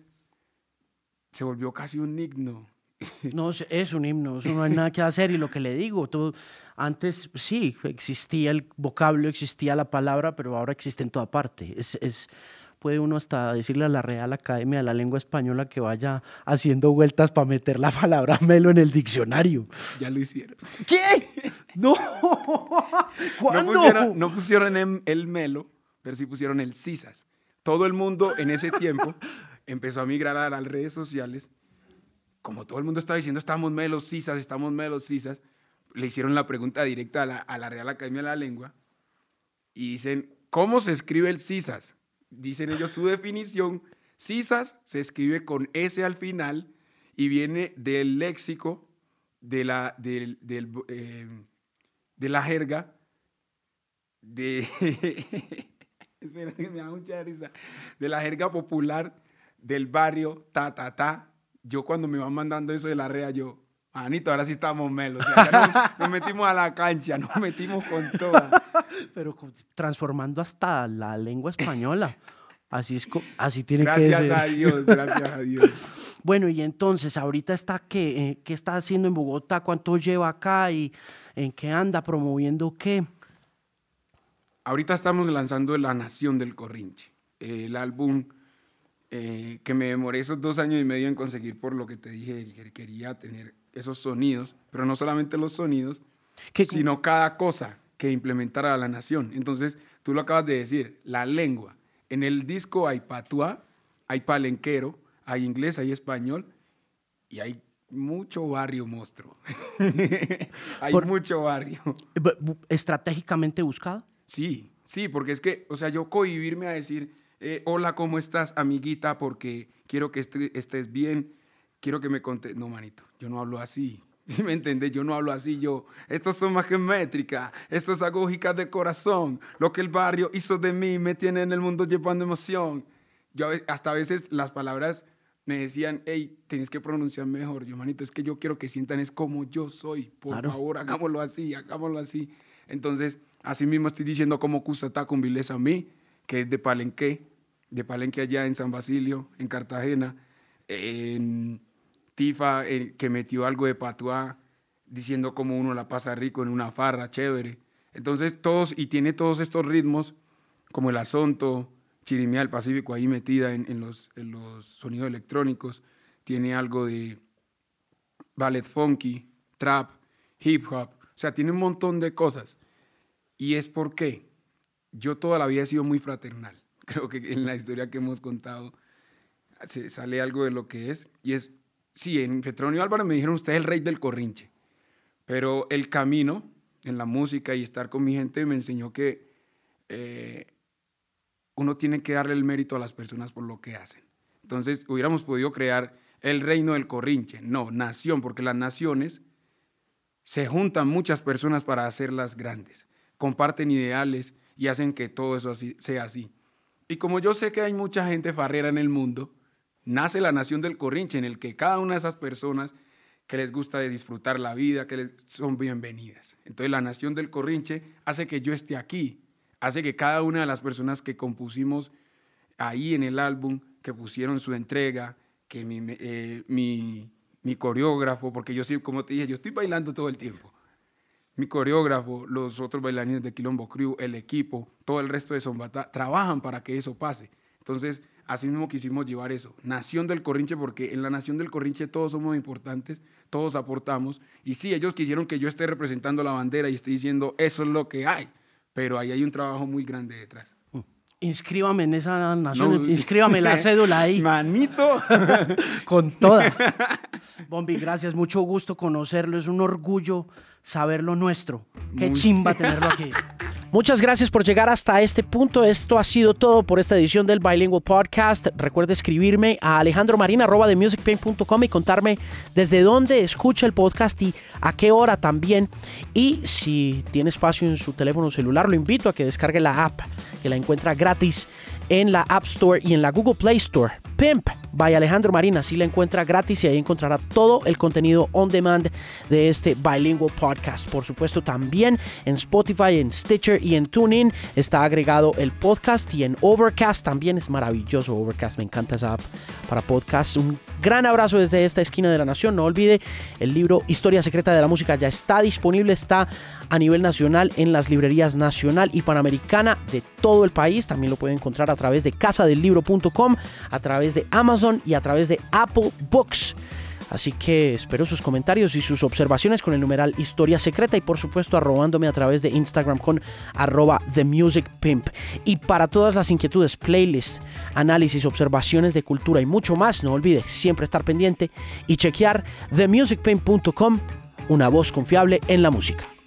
se volvió casi un himno. <laughs> No, es un himno, eso no hay nada que hacer y lo que le digo, todo, antes sí, existía el vocablo, existía la palabra, pero ahora existe en toda parte. Es, es puede uno hasta decirle a la Real Academia de la Lengua Española que vaya haciendo vueltas para meter la palabra <laughs> melo en el diccionario. Ya lo hicieron. ¿Qué? No. <laughs> ¿Cuándo? No pusieron, no pusieron el melo, pero sí pusieron el CISAS. Todo el mundo en ese tiempo empezó a migrar a las redes sociales. Como todo el mundo estaba diciendo, estamos melos, CISAS, estamos melos, CISAS, le hicieron la pregunta directa a la, a la Real Academia de la Lengua y dicen, ¿cómo se escribe el CISAS? Dicen ellos su definición. CISAS se escribe con S al final y viene del léxico de la, del, eh, de la jerga de... <laughs> Espera, que me da mucha risa. De la jerga popular del barrio, ta, ta, ta. Yo cuando me van mandando eso de la rea, yo, Anito, ahora sí estamos melos. <laughs> nos, metimos a la cancha, nos metimos con toda. <laughs> Pero transformando hasta la lengua española. Así es, así tiene que ser. Gracias a Dios, gracias a Dios. <laughs> Bueno, y entonces, ahorita está qué, eh, qué está haciendo en Bogotá, cuánto lleva acá y en qué anda promoviendo qué. Ahorita estamos lanzando La Nación del Corrinche, el álbum eh, que me demoré esos dos años y medio en conseguir por lo que te dije, que quería tener esos sonidos, pero no solamente los sonidos, sino cada cosa que implementara la nación. Entonces, tú lo acabas de decir, la lengua. En el disco hay patuá, hay palenquero, hay inglés, hay español y hay mucho barrio monstruo. <laughs> hay mucho barrio. ¿Estratégicamente buscado? Sí, sí, porque es que, o sea, yo cohibirme a decir, eh, hola, ¿cómo estás, amiguita? Porque quiero que estés bien, quiero que me contes. No, manito, yo no hablo así. <laughs> ¿Sí me entiendes? Yo no hablo así, yo. Estos son más que métrica, esto es agógica de corazón. Lo que el barrio hizo de mí me tiene en el mundo llevando emoción. Yo hasta a veces las palabras me decían, hey, tienes que pronunciar mejor. Yo, manito, es que yo quiero que sientan es como yo soy. Por favor, hagámoslo así, hagámoslo así. Entonces, así mismo estoy diciendo como Cusatá con a mí, que es de Palenque, de Palenque allá en San Basilio, en Cartagena, en Tifa, que metió algo de patuá, diciendo cómo uno la pasa rico en una farra, chévere. Entonces, todos, y tiene todos estos ritmos, como el asonto, chirimía del Pacífico ahí metida en, los, en los sonidos electrónicos, tiene algo de ballet funky, trap, hip hop, o sea, tiene un montón de cosas. Y es porque yo toda la vida he sido muy fraternal. Creo que en la historia que hemos contado se sale algo de lo que es. Y es sí, en Petronio Álvaro me dijeron, usted es el rey del corrinche. Pero el camino en la música y estar con mi gente me enseñó que eh, uno tiene que darle el mérito a las personas por lo que hacen. Entonces, hubiéramos podido crear el reino del corrinche. No, nación, porque las naciones se juntan muchas personas para hacerlas grandes. Comparten ideales y hacen que todo eso sea así. Y como yo sé que hay mucha gente farrera en el mundo, nace la nación del Corrinche, en el que cada una de esas personas que les gusta de disfrutar la vida, que les, son bienvenidas. Entonces la nación del Corrinche hace que yo esté aquí, hace que cada una de las personas que compusimos ahí en el álbum, que pusieron su entrega, que mi, eh, mi, mi coreógrafo, porque yo sí, como te dije, yo estoy bailando todo el tiempo. Mi coreógrafo, los otros bailarines de Quilombo Crew, el equipo, todo el resto de Zombata, trabajan para que eso pase. Entonces, así mismo quisimos llevar eso. Nación del Corrinche, porque en la Nación del Corrinche todos somos importantes, todos aportamos. Y sí, ellos quisieron que yo esté representando la bandera y esté diciendo, eso es lo que hay. Pero ahí hay un trabajo muy grande detrás. Inscríbame en esa nación, inscríbame la <laughs> cédula ahí. Manito. <laughs> Con toda. <laughs> Bombi, gracias, mucho gusto conocerlo, es un orgullo saber lo nuestro. Qué chimba tenerlo aquí. Muchas gracias por llegar hasta este punto. Esto ha sido todo por esta edición del Bilingual Podcast. Recuerda escribirme a alejandromarina.com y contarme desde dónde escucha el podcast y a qué hora también. Y si tiene espacio en su teléfono celular, lo invito a que descargue la app, que la encuentra gratis en la App Store y en la Google Play Store. Pimp by Alejandro Marina. Así la encuentra gratis y ahí encontrará todo el contenido on demand de este Bilingual Podcast. Por supuesto, también en Spotify, en Stitcher y en TuneIn está agregado el podcast y en Overcast también es maravilloso. Overcast, me encanta esa app para podcast. Un gran abrazo desde esta esquina de la nación. No olvide, el libro Historia Secreta de la Música ya está disponible, está a nivel nacional en las librerías nacional y panamericana de todo el país. También lo puede encontrar a través de casadelibro.com, a través de Amazon y a través de Apple Books. Así que espero sus comentarios y sus observaciones con el numeral Historia Secreta y por supuesto arrobándome a través de Instagram con arroba The Music Pimp. Y para todas las inquietudes, playlists, análisis, observaciones de cultura y mucho más, no olvide siempre estar pendiente y chequear themusicpimp.com, una voz confiable en la música.